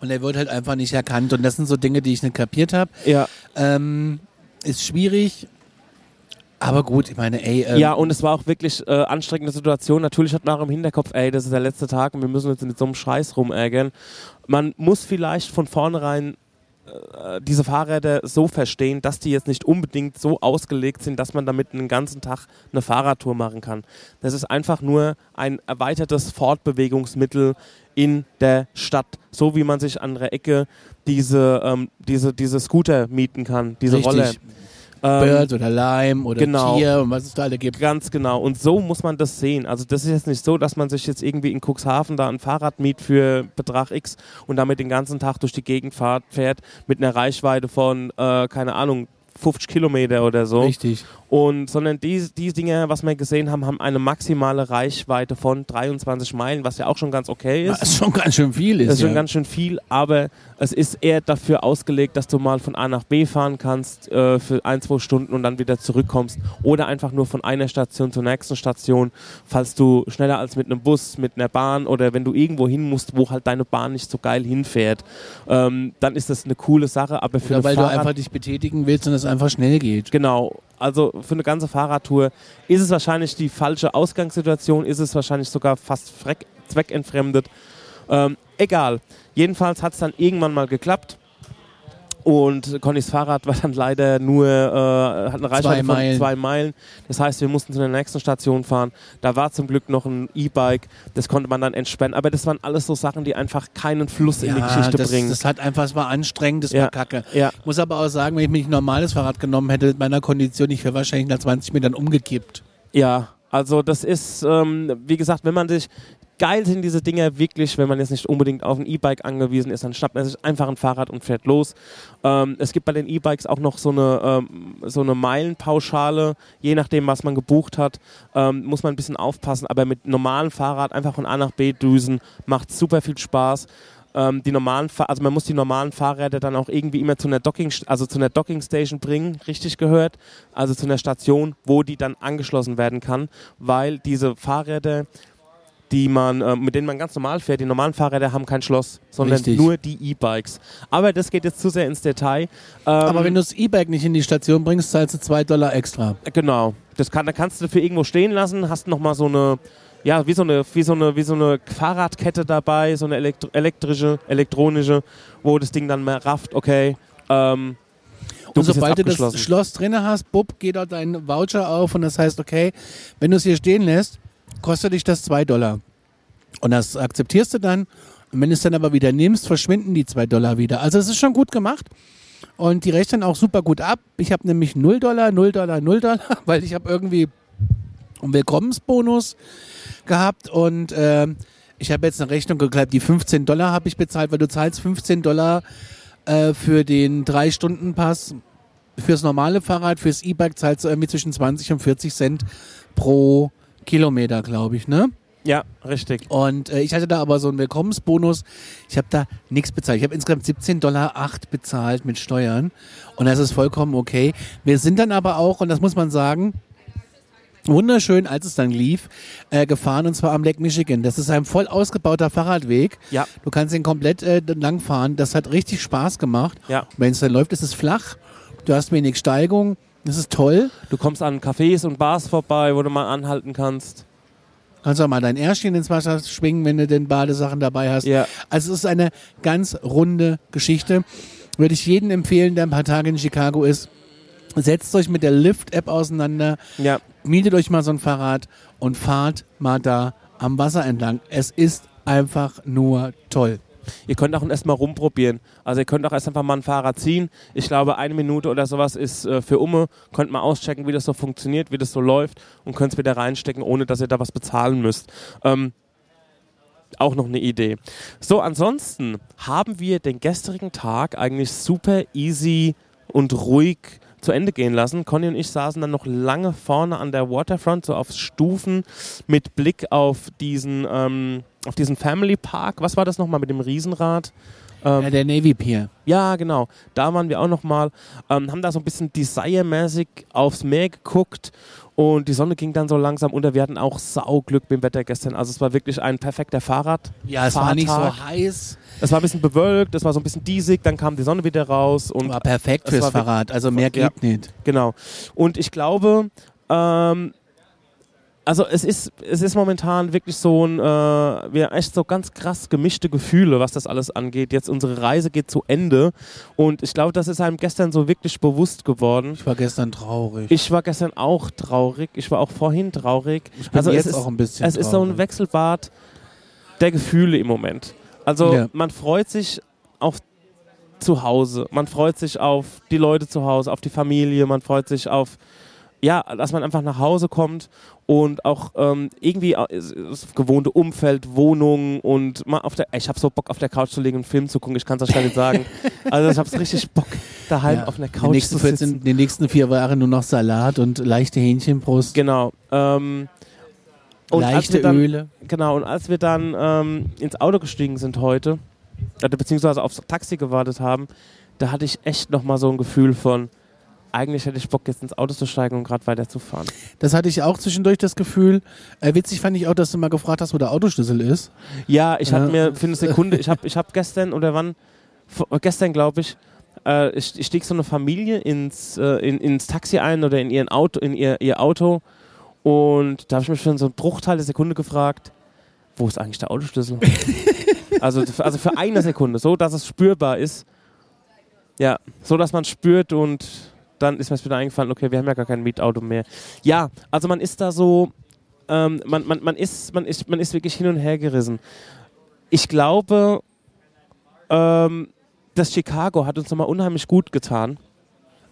und er wird halt einfach nicht erkannt. Und das sind so Dinge, die ich nicht kapiert habe. ja. Ähm, ist schwierig, aber gut, ich meine, ey, ähm, Ja, und es war auch wirklich äh, anstrengende Situation. Natürlich hat man auch im Hinterkopf, ey, das ist der letzte Tag und wir müssen uns mit so einem Scheiß rumärgern. Man muss vielleicht von vornherein diese Fahrräder so verstehen, dass die jetzt nicht unbedingt so ausgelegt sind, dass man damit einen ganzen Tag eine Fahrradtour machen kann. Das ist einfach nur ein erweitertes Fortbewegungsmittel in der Stadt, so wie man sich an der Ecke diese, ähm, diese, diese Scooter mieten kann, diese Richtig. Roller. Ähm, Bird oder Lime oder genau. Tier und was es da alle gibt. Ganz genau. Und so muss man das sehen. Also das ist jetzt nicht so, dass man sich jetzt irgendwie in Cuxhaven da ein Fahrrad miet für Betrag X und damit den ganzen Tag durch die Gegend fahrt, fährt mit einer Reichweite von, äh, keine Ahnung, 50 Kilometer oder so. Richtig. Und, sondern die, die Dinge, was wir gesehen haben, haben eine maximale Reichweite von 23 Meilen, was ja auch schon ganz okay ist. Was schon ganz schön viel ist. Das ist schon ja. ganz schön viel, aber es ist eher dafür ausgelegt, dass du mal von A nach B fahren kannst äh, für ein, zwei Stunden und dann wieder zurückkommst. Oder einfach nur von einer Station zur nächsten Station, falls du schneller als mit einem Bus, mit einer Bahn oder wenn du irgendwo hin musst, wo halt deine Bahn nicht so geil hinfährt, ähm, dann ist das eine coole Sache. Aber für Oder weil du Fahrrad einfach dich betätigen willst und es einfach schnell geht. Genau. Also für eine ganze Fahrradtour ist es wahrscheinlich die falsche Ausgangssituation, ist es wahrscheinlich sogar fast zweckentfremdet. Ähm, egal. Jedenfalls hat es dann irgendwann mal geklappt. Und Connys Fahrrad war dann leider nur, äh, hat eine Reichweite Zwei von Meilen. zwei Meilen. Das heißt, wir mussten zu der nächsten Station fahren. Da war zum Glück noch ein E-Bike, das konnte man dann entspannen. Aber das waren alles so Sachen, die einfach keinen Fluss in die Geschichte das, bringen. das hat einfach, es war anstrengend, das Ja. war kacke. ja, Muss aber auch sagen, wenn ich mir ein normales Fahrrad genommen hätte, mit meiner Kondition, ich wäre wahrscheinlich nach 20 Metern umgekippt. ja. Also das ist, ähm, wie gesagt, wenn man sich geil sind diese Dinger wirklich, wenn man jetzt nicht unbedingt auf ein E-Bike angewiesen ist, dann schnappt man sich einfach ein Fahrrad und fährt los. Ähm, es gibt bei den E-Bikes auch noch so eine, ähm, so eine Meilenpauschale, je nachdem, was man gebucht hat, ähm, muss man ein bisschen aufpassen. Aber mit normalem Fahrrad einfach von A nach B düsen, macht super viel Spaß. Ähm, die normalen, also man muss die normalen Fahrräder dann auch irgendwie immer zu einer Docking, also zu einer Docking Station bringen, richtig gehört, also zu einer Station, wo die dann angeschlossen werden kann, weil diese Fahrräder, die man, äh, mit denen man ganz normal fährt, die normalen Fahrräder haben kein Schloss, sondern Richtig. nur die E-Bikes. Aber das geht jetzt zu sehr ins Detail. Ähm, Aber wenn du das E-Bike nicht in die Station bringst, zahlst du 2 Dollar extra. Genau. Das kann, da kannst du für irgendwo stehen lassen, hast nochmal so eine, ja, wie so eine, wie so eine, wie so eine Fahrradkette dabei, so eine elektro elektrische, elektronische, wo das Ding dann mehr rafft, okay. Ähm, Und sobald du das. Schloss drin hast, bupp, geht dort dein Voucher auf und das heißt, okay, wenn du es hier stehen lässt, kostet dich das 2 Dollar. Und das akzeptierst du dann. Und wenn du es dann aber wieder nimmst, verschwinden die 2 Dollar wieder. Also es ist schon gut gemacht. Und die rechnen auch super gut ab. Ich habe nämlich 0 Dollar, 0 Dollar, 0 Dollar, weil ich habe irgendwie einen Willkommensbonus gehabt und ähm, ich habe jetzt eine Rechnung geklappt, die 15 Dollar habe ich bezahlt, weil du zahlst 15 Dollar äh, für den 3-Stunden-Pass. Fürs normale Fahrrad, fürs E-Bike zahlst du irgendwie zwischen 20 und 40 Cent pro Kilometer, glaube ich, ne? Ja, richtig. Und äh, ich hatte da aber so einen Willkommensbonus. Ich habe da nichts bezahlt. Ich habe insgesamt 17,08 Dollar bezahlt mit Steuern. Und das ist vollkommen okay. Wir sind dann aber auch, und das muss man sagen, wunderschön, als es dann lief, äh, gefahren und zwar am Lake Michigan. Das ist ein voll ausgebauter Fahrradweg. Ja. Du kannst ihn komplett äh, langfahren. Das hat richtig Spaß gemacht. Ja. Wenn es dann läuft, ist es flach. Du hast wenig Steigung. Das ist toll. Du kommst an Cafés und Bars vorbei, wo du mal anhalten kannst. Kannst auch mal dein Ärschchen ins Wasser schwingen, wenn du den Badesachen dabei hast. Ja. Also es ist eine ganz runde Geschichte. Würde ich jedem empfehlen, der ein paar Tage in Chicago ist. Setzt euch mit der Lyft-App auseinander, Ja. mietet euch mal so ein Fahrrad und fahrt mal da am Wasser entlang. Es ist einfach nur toll. Ihr könnt auch erstmal rumprobieren. Also ihr könnt auch erst einfach mal ein Fahrrad ziehen. Ich glaube, eine Minute oder sowas ist äh, für Umme. Könnt mal auschecken, wie das so funktioniert, wie das so läuft und könnt es wieder reinstecken, ohne dass ihr da was bezahlen müsst. Ähm, auch noch eine Idee. So, ansonsten haben wir den gestrigen Tag eigentlich super easy und ruhig zu Ende gehen lassen. Conny und ich saßen dann noch lange vorne an der Waterfront, so auf Stufen mit Blick auf diesen, ähm, auf diesen Family Park. Was war das nochmal mit dem Riesenrad? Ähm, Ja, der Navy Pier. ja, genau. Da waren wir auch nochmal, ähm, haben da so ein bisschen Desire-mäßig aufs Meer geguckt und die Sonne ging dann so langsam unter. Wir hatten auch Sauglück mit dem Wetter gestern. Also es war wirklich ein perfekter Fahrrad. Ja, es war nicht so Fahrtag. heiß. Es war ein bisschen bewölkt, es war so ein bisschen diesig, dann kam die Sonne wieder raus und War perfekt fürs war Fahrrad. Also mehr geht Ja. nicht. Genau. Und ich glaube, ähm, also es ist, es ist momentan wirklich so ein, äh, wir haben echt so ganz krass gemischte Gefühle, was das alles angeht. Jetzt unsere Reise geht zu Ende und ich glaube, das ist einem gestern so wirklich bewusst geworden. Ich war gestern traurig. Ich war gestern auch traurig, ich war auch vorhin traurig. Ich bin also jetzt es ist, auch ein bisschen es ist so ein traurig. Wechselbad der Gefühle im Moment. Also Ja. man freut sich auf zu Hause, man freut sich auf die Leute zu Hause, auf die Familie, man freut sich auf ja, dass man einfach nach Hause kommt und auch ähm, irgendwie das das gewohnte Umfeld, Wohnung und mal auf der, ich habe so Bock auf der Couch zu liegen und einen Film zu gucken, ich kann es euch gar nicht sagen. Also ich habe richtig Bock daheim Ja. auf einer die, Couch nächsten zu sitzen. 14, die nächsten vier Jahre nur noch Salat und leichte Hähnchenbrust, Genau. Ähm, und als leichte wir dann, Öle. Genau, und als wir dann ähm, ins Auto gestiegen sind heute, äh, beziehungsweise aufs Taxi gewartet haben, da hatte ich echt nochmal so ein Gefühl von, eigentlich hätte ich Bock, jetzt ins Auto zu steigen und gerade weiterzufahren. Das hatte ich auch zwischendurch das Gefühl. Äh, witzig fand ich auch, dass du mal gefragt hast, wo der Autoschlüssel ist. Ja, ich hatte Ja. mir für eine Sekunde, ich habe ich hab gestern oder wann, gestern glaube ich, äh, ich, ich stieg so eine Familie ins, äh, in, ins Taxi ein oder in, ihren Auto, in ihr, ihr Auto und da habe ich mich für so einen Bruchteil der Sekunde gefragt, wo ist eigentlich der Autoschlüssel? also, also für eine Sekunde, so dass es spürbar ist. Ja, so dass man spürt und dann ist mir es wieder eingefallen, okay, wir haben ja gar kein Mietauto mehr. Ja, also man ist da so, ähm, man, man, man, ist, man, ist, man ist wirklich hin und her gerissen. Ich glaube, ähm, das Chicago hat uns nochmal unheimlich gut getan.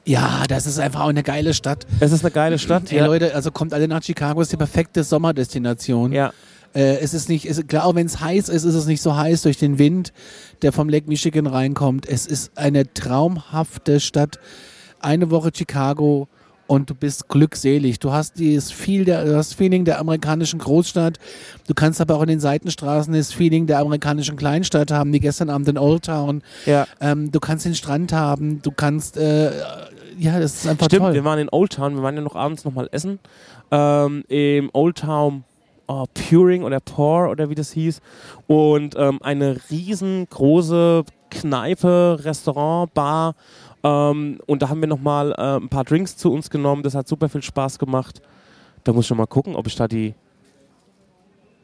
Ja, das ist einfach auch eine geile Stadt. Es ist eine geile Stadt. Hey Leute, also kommt alle nach Chicago, ist die perfekte Sommerdestination. Ja. Äh, es ist nicht, es, klar, auch wenn es heiß ist, ist es nicht so heiß durch den Wind, der vom Lake Michigan reinkommt. Es ist eine traumhafte Stadt. Eine Woche Chicago und du bist glückselig. Du hast dieses Feel der, das Feeling der amerikanischen Großstadt. Du kannst aber auch in den Seitenstraßen das Feeling der amerikanischen Kleinstadt haben, wie gestern Abend in Old Town. Ja. Ähm, du kannst den Strand haben, du kannst, äh, ja, das ist einfach Stimmt, toll. wir waren in Old Town, wir waren ja noch abends nochmal essen. Ähm, Im Old Town oh, Puring oder Pour oder wie das hieß. Und ähm, eine riesengroße Kneipe, Restaurant, Bar. Ähm, und da haben wir nochmal äh, ein paar Drinks zu uns genommen. Das hat super viel Spaß gemacht. Da muss ich noch mal gucken, ob ich da die.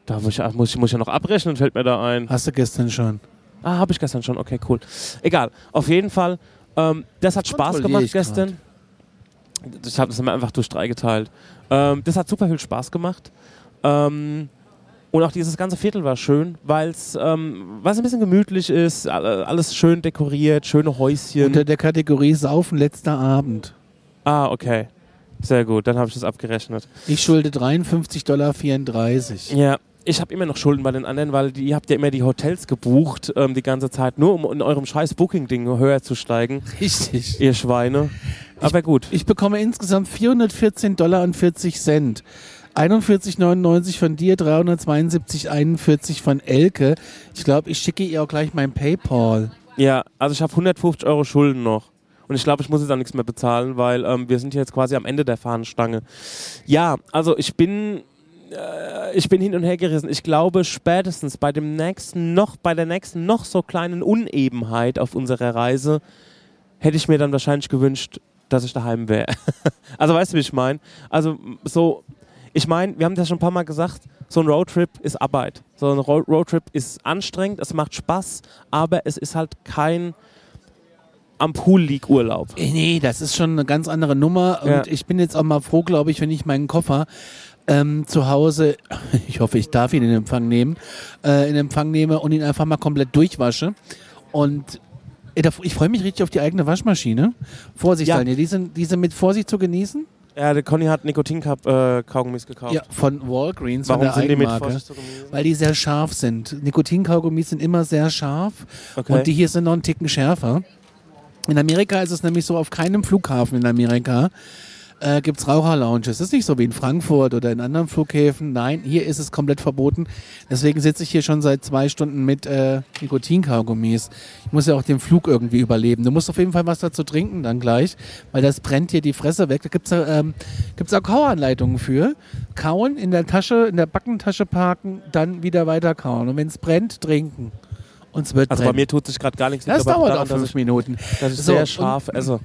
Da muss ich, muss ich, muss ich ja noch abrechnen, fällt mir da ein. Hast du gestern schon. Ah, habe ich gestern schon. Okay, cool. Egal. Auf jeden Fall, ähm, das hat Spaß gemacht ich gestern. Ich habe das einfach durch drei geteilt. Ähm, das hat super viel Spaß gemacht. Ähm, und auch dieses ganze Viertel war schön, weil es ähm, weil's ein bisschen gemütlich ist, all- alles schön dekoriert, schöne Häuschen. Unter der Kategorie Saufen letzter Abend. ah, okay. Sehr gut, dann habe ich das abgerechnet. Ich schulde 53,34 Dollar. Ja, ich habe immer noch Schulden bei den anderen, weil die, ihr habt ja immer die Hotels gebucht ähm, die ganze Zeit, nur um in eurem scheiß Booking-Ding höher zu steigen, Richtig. ihr Schweine. Aber gut. Ich bekomme insgesamt 414 Dollar und 40 Cent. 41,99 von dir, 372,41 von Elke. Ich glaube, ich schicke ihr auch gleich mein Paypal. Ja, also ich habe 150 Euro Schulden noch. Und ich glaube, ich muss jetzt auch nichts mehr bezahlen, weil ähm, wir sind jetzt quasi am Ende der Fahnenstange. Ja, also ich bin, äh, ich bin hin und her gerissen. Ich glaube, spätestens bei dem nächsten noch, bei der nächsten noch so kleinen Unebenheit auf unserer Reise, hätte ich mir dann wahrscheinlich gewünscht, dass ich daheim wäre. also weißt du, wie ich meine? Also so, ich meine, wir haben das schon ein paar Mal gesagt, so ein Roadtrip ist Arbeit. So ein Ro Roadtrip ist anstrengend, es macht Spaß, aber es ist halt kein am Pool League Urlaub. Äh, Nee, das ist schon eine ganz andere Nummer. Und Ja. ich bin jetzt auch mal froh, glaube ich, wenn ich meinen Koffer ähm, zu Hause, ich hoffe, ich darf ihn in Empfang nehmen, äh, in Empfang nehme und ihn einfach mal komplett durchwasche. Und äh, ich freue mich richtig auf die eigene Waschmaschine. Vorsicht, Ja. Daniel, die sind, die sind mit Vorsicht zu genießen. Ja, der Conny hat Nikotin-Kaugummis gekauft. Ja, von Walgreens, Warum von der sind die mit. Vorsicht? Weil die sehr scharf sind. Nikotinkaugummis sind immer sehr scharf Okay. und die hier sind noch einen Ticken schärfer. In Amerika ist es nämlich so, auf keinem Flughafen in Amerika äh, gibt es Raucherlounges. Das ist nicht so wie in Frankfurt oder in anderen Flughäfen. Nein, hier ist es komplett verboten. Deswegen sitze ich hier schon seit zwei Stunden mit äh, Nikotinkaugummis. Ich muss ja auch den Flug irgendwie überleben. Du musst auf jeden Fall was dazu trinken dann gleich, weil das brennt hier die Fresse weg. Da gibt es ähm, gibt's auch Kauanleitungen für. Kauen, in der Tasche, in der Backentasche parken, dann wieder weiter kauen. Und wenn es brennt, trinken. Und es wird Also bei brennen. mir tut sich gerade gar nichts. das dauert daran, auch fünf Minuten. dass ich So, sehr scharf esse.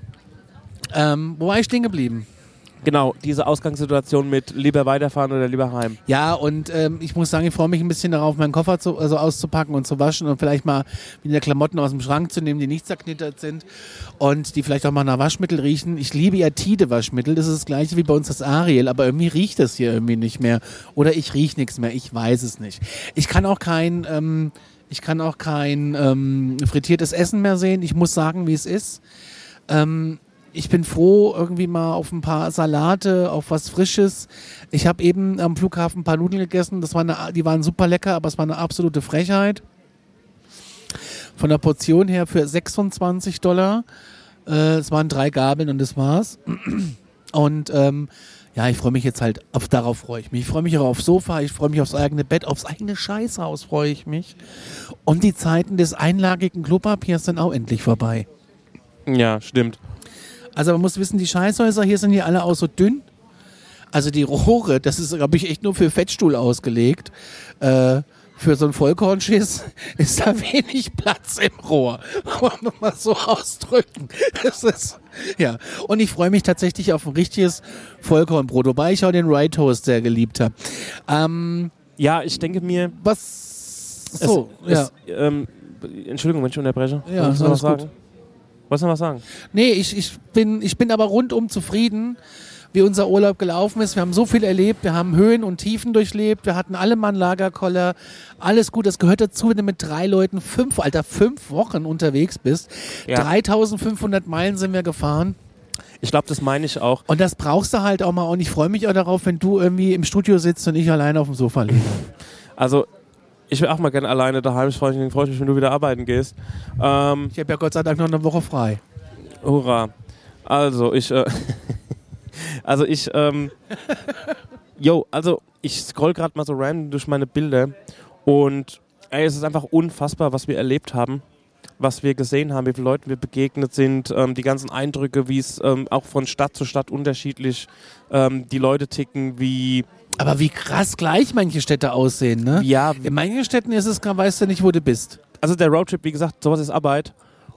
Ähm, wo war ich stehen geblieben? Genau, diese Ausgangssituation mit lieber weiterfahren oder lieber heim. Ja, und ähm, ich muss sagen, ich freue mich ein bisschen darauf, meinen Koffer zu, also auszupacken und zu waschen und vielleicht mal wieder Klamotten aus dem Schrank zu nehmen, die nicht zerknittert sind und die vielleicht auch mal nach Waschmittel riechen. Ich liebe ja Tide-Waschmittel, das ist das gleiche wie bei uns das Ariel, aber irgendwie riecht das hier irgendwie nicht mehr. Oder ich rieche nichts mehr, ich weiß es nicht. Ich kann auch kein, ähm, ich kann auch kein ähm, frittiertes Essen mehr sehen. Ich muss sagen, wie es ist. Ähm, ich bin froh, irgendwie mal auf ein paar Salate, auf was Frisches. Ich habe eben am Flughafen ein paar Nudeln gegessen. Das war eine, die waren super lecker, aber es war eine absolute Frechheit. Von der Portion her für 26 Dollar. Äh, es waren drei Gabeln und das war's. Und ähm, ja, ich freue mich jetzt halt, auf, darauf freue ich mich. Ich freue mich auch aufs Sofa, ich freue mich aufs eigene Bett, aufs eigene Scheißhaus freue ich mich. Und die Zeiten des einlagigen Klopapiers sind auch endlich vorbei. Ja, stimmt. Also man muss wissen, die Scheißhäuser hier sind hier alle auch so dünn. Also die Rohre, das ist, glaube ich, echt nur für Fettstuhl ausgelegt. Äh, für so einen Vollkornschiss ist da wenig Platz im Rohr. Wollen wir mal so ausdrücken. Das ist, ja. Und ich freue mich tatsächlich auf ein richtiges Vollkornbrot, wobei ich auch den Rye Toast sehr geliebt habe. Ähm, Ja, ich denke mir, was, so, es, ja. es, ähm, Entschuldigung, wenn ich unterbreche. Ja, du alles noch gut. Wolltest du noch was sagen? Nee, ich, ich, bin, ich bin aber rundum zufrieden, wie unser Urlaub gelaufen ist. Wir haben so viel erlebt, wir haben Höhen und Tiefen durchlebt, wir hatten alle Mann Lagerkoller, alles gut. Das gehört dazu, wenn du mit drei Leuten fünf, Alter, fünf Wochen unterwegs bist. Ja. 3500 Meilen sind wir gefahren. Ich glaube, das meine ich auch. Und das brauchst du halt auch mal. Und ich freue mich auch darauf, wenn du irgendwie im Studio sitzt und ich alleine auf dem Sofa liege. Also, ich will auch mal gerne alleine daheim. Ich freue mich, freu mich, wenn du wieder arbeiten gehst. Ähm, Ich habe ja Gott sei Dank noch eine Woche frei. hurra. Also, ich. Äh, also, ich. Ähm, yo, also, ich scroll gerade mal so random durch meine Bilder. Und, ey, es ist einfach unfassbar, was wir erlebt haben. Was wir gesehen haben, wie viele Leuten wir begegnet sind, ähm, die ganzen Eindrücke, wie es ähm, auch von Stadt zu Stadt unterschiedlich ähm, die Leute ticken, wie Aber wie krass gleich manche Städte aussehen, ne? ja, In manchen Städten ist es, weißt du nicht, wo du bist. also der Roadtrip, wie gesagt, sowas ist Arbeit.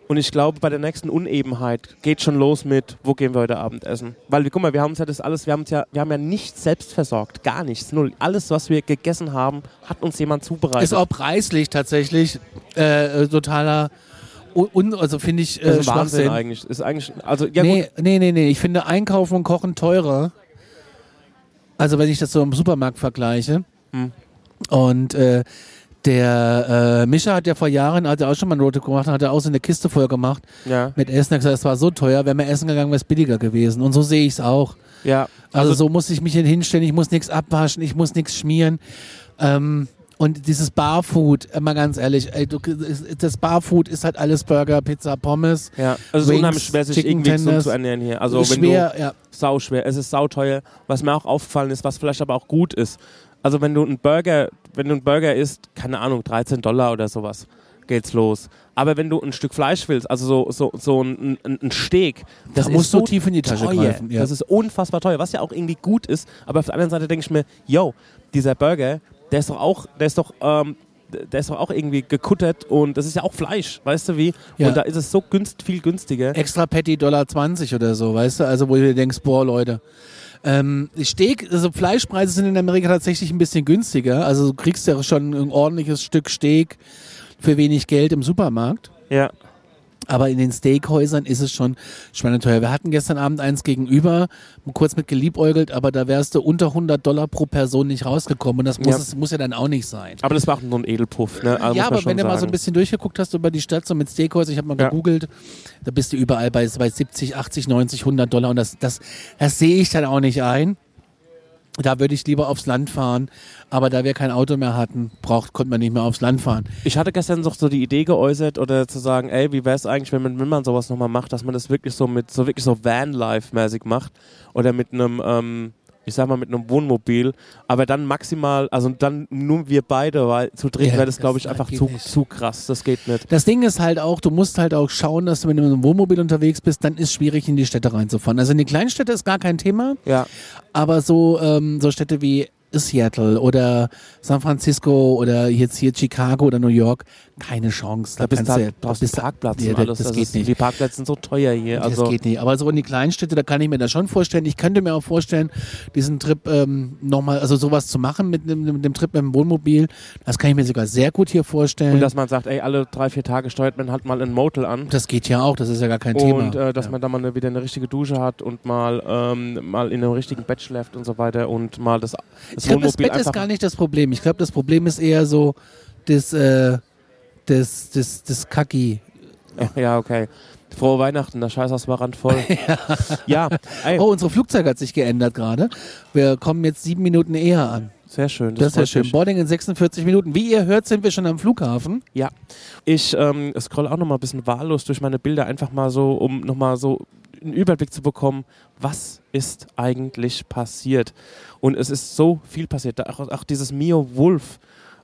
Und ich glaube, bei der nächsten Unebenheit geht schon los mit, wo gehen wir heute Abend essen? Weil, guck mal, wir haben uns ja das alles, wir haben uns ja, wir haben ja nichts selbst versorgt, gar nichts, null. Alles, was wir gegessen haben, hat uns jemand zubereitet. Ist auch preislich tatsächlich äh, äh, totaler, un, also finde ich, das äh, ist ein Wahnsinn eigentlich. Ist eigentlich, also ja nee, gut, nee, nee, nee. Ich finde Einkaufen und Kochen teurer. Also wenn ich das so im Supermarkt vergleiche. Hm. Und äh, der äh, Mischa hat ja vor Jahren, als er auch schon mal einen Roadtrip gemacht hat, hat er auch so eine Kiste voll gemacht ja, mit Essen. Er hat gesagt, es war so teuer, wenn wir essen gegangen, wäre es billiger gewesen. Und so sehe ich es auch. ja. Also, so muss ich mich hinstellen, ich muss nichts abwaschen, ich muss nichts schmieren. Ähm, und dieses Barfood, mal ganz ehrlich, ey, du, das Barfood ist halt alles Burger, Pizza, Pommes. ja. Also es ist Wings, unheimlich schwer, sich Chicken irgendwie Tenders. zu ernähren hier. Also wenn schwer, ja. du sau schwer, es ist sauteuer. Was mir auch aufgefallen ist, was vielleicht aber auch gut ist. Also wenn du einen Burger, wenn du einen Burger isst, keine Ahnung, 13 Dollar oder sowas, geht's los. Aber wenn du ein Stück Fleisch willst, also so, so, so ein, ein, ein Steak, das Da ist musst du so tief in die Tasche teuer. greifen, ja. Das ist unfassbar teuer, was ja auch irgendwie gut ist. Aber auf der anderen Seite denke ich mir, yo, dieser Burger, der ist doch auch, der ist doch, ähm, der ist doch auch irgendwie gekuttert und das ist ja auch Fleisch, weißt du wie? Ja. Und da ist es so günst, viel günstiger. Extra Patty Dollar 20 oder so, weißt du? Also wo du dir denkst, boah, Leute. Ähm, Steak, also Fleischpreise sind in Amerika tatsächlich ein bisschen günstiger. Also du kriegst ja schon ein ordentliches Stück Steak für wenig Geld im Supermarkt. Ja. Aber in den Steakhäusern ist es schon schweineteuer. Wir hatten gestern Abend eins gegenüber, kurz mit geliebäugelt, aber da wärst du unter 100 Dollar pro Person nicht rausgekommen. Und das muss, Ja. es, muss ja dann auch nicht sein. Aber das war auch nur ein Edelpuff, ne? Also ja, aber wenn du mal so ein bisschen durchgeguckt hast über die Stadt, so mit Steakhäuser, ich habe mal Ja. gegoogelt, da bist du überall bei, bei 70, 80, 90, 100 Dollar und das, das, das sehe ich dann auch nicht ein. Da würde ich lieber aufs Land fahren, aber da wir kein Auto mehr hatten, braucht, konnte man nicht mehr aufs Land fahren. Ich hatte gestern noch so die Idee geäußert oder zu sagen, ey, wie wäre es eigentlich, wenn man, wenn man sowas nochmal macht, dass man das wirklich so mit so wirklich so Vanlife-mäßig macht oder mit einem, ähm, ich sag mal, mit einem Wohnmobil, aber dann maximal, also dann nur wir beide, weil zu dritt Ja, wäre das, glaube ich, einfach nicht. zu, zu krass. Das geht nicht. Das Ding ist halt auch, du musst halt auch schauen, dass du, wenn du mit einem Wohnmobil unterwegs bist, dann ist schwierig in die Städte reinzufahren. Also in die Kleinstädte ist gar kein Thema, Ja, aber so, ähm, so Städte wie Seattle oder San Francisco oder jetzt hier Chicago oder New York, keine Chance. da bist du halt, da brauchst bist du- Parkplatz Ja, und alles. das Also geht es- nicht. Die Parkplätze sind so teuer hier. Also das geht nicht. Aber so in die Kleinstädte, da kann ich mir das schon vorstellen. Ich könnte mir auch vorstellen, diesen Trip ähm, nochmal, also sowas zu machen mit, dem- mit dem Trip mit dem Wohnmobil. Das kann ich mir sogar sehr gut hier vorstellen. und dass man sagt, ey, alle drei, vier Tage steuert man halt mal ein Motel an. das geht ja auch, das ist ja gar kein Thema. Und äh, dass ja. man da mal eine, wieder eine richtige Dusche hat und mal, ähm, mal in einem richtigen Bett schläft und so weiter und mal das, das ich glaube, das Bett ist gar nicht das Problem. Ich glaube, das Problem ist eher so das, äh, das, das, das Kacki. ja, okay. Frohe Weihnachten, der Scheißhaus war randvoll. ja, ey, Oh, unsere Flugzeug hat sich geändert gerade. Wir kommen jetzt sieben Minuten eher an. sehr schön. Das, ist ja freut schön. Boarding in 46 Minuten. Wie ihr hört, sind wir schon am Flughafen. Ja, ich ähm, scroll auch noch mal ein bisschen wahllos durch meine Bilder, einfach mal so, um noch mal so einen Überblick zu bekommen, was ist eigentlich passiert. Und es ist so viel passiert. Auch, auch dieses Mio Wolf.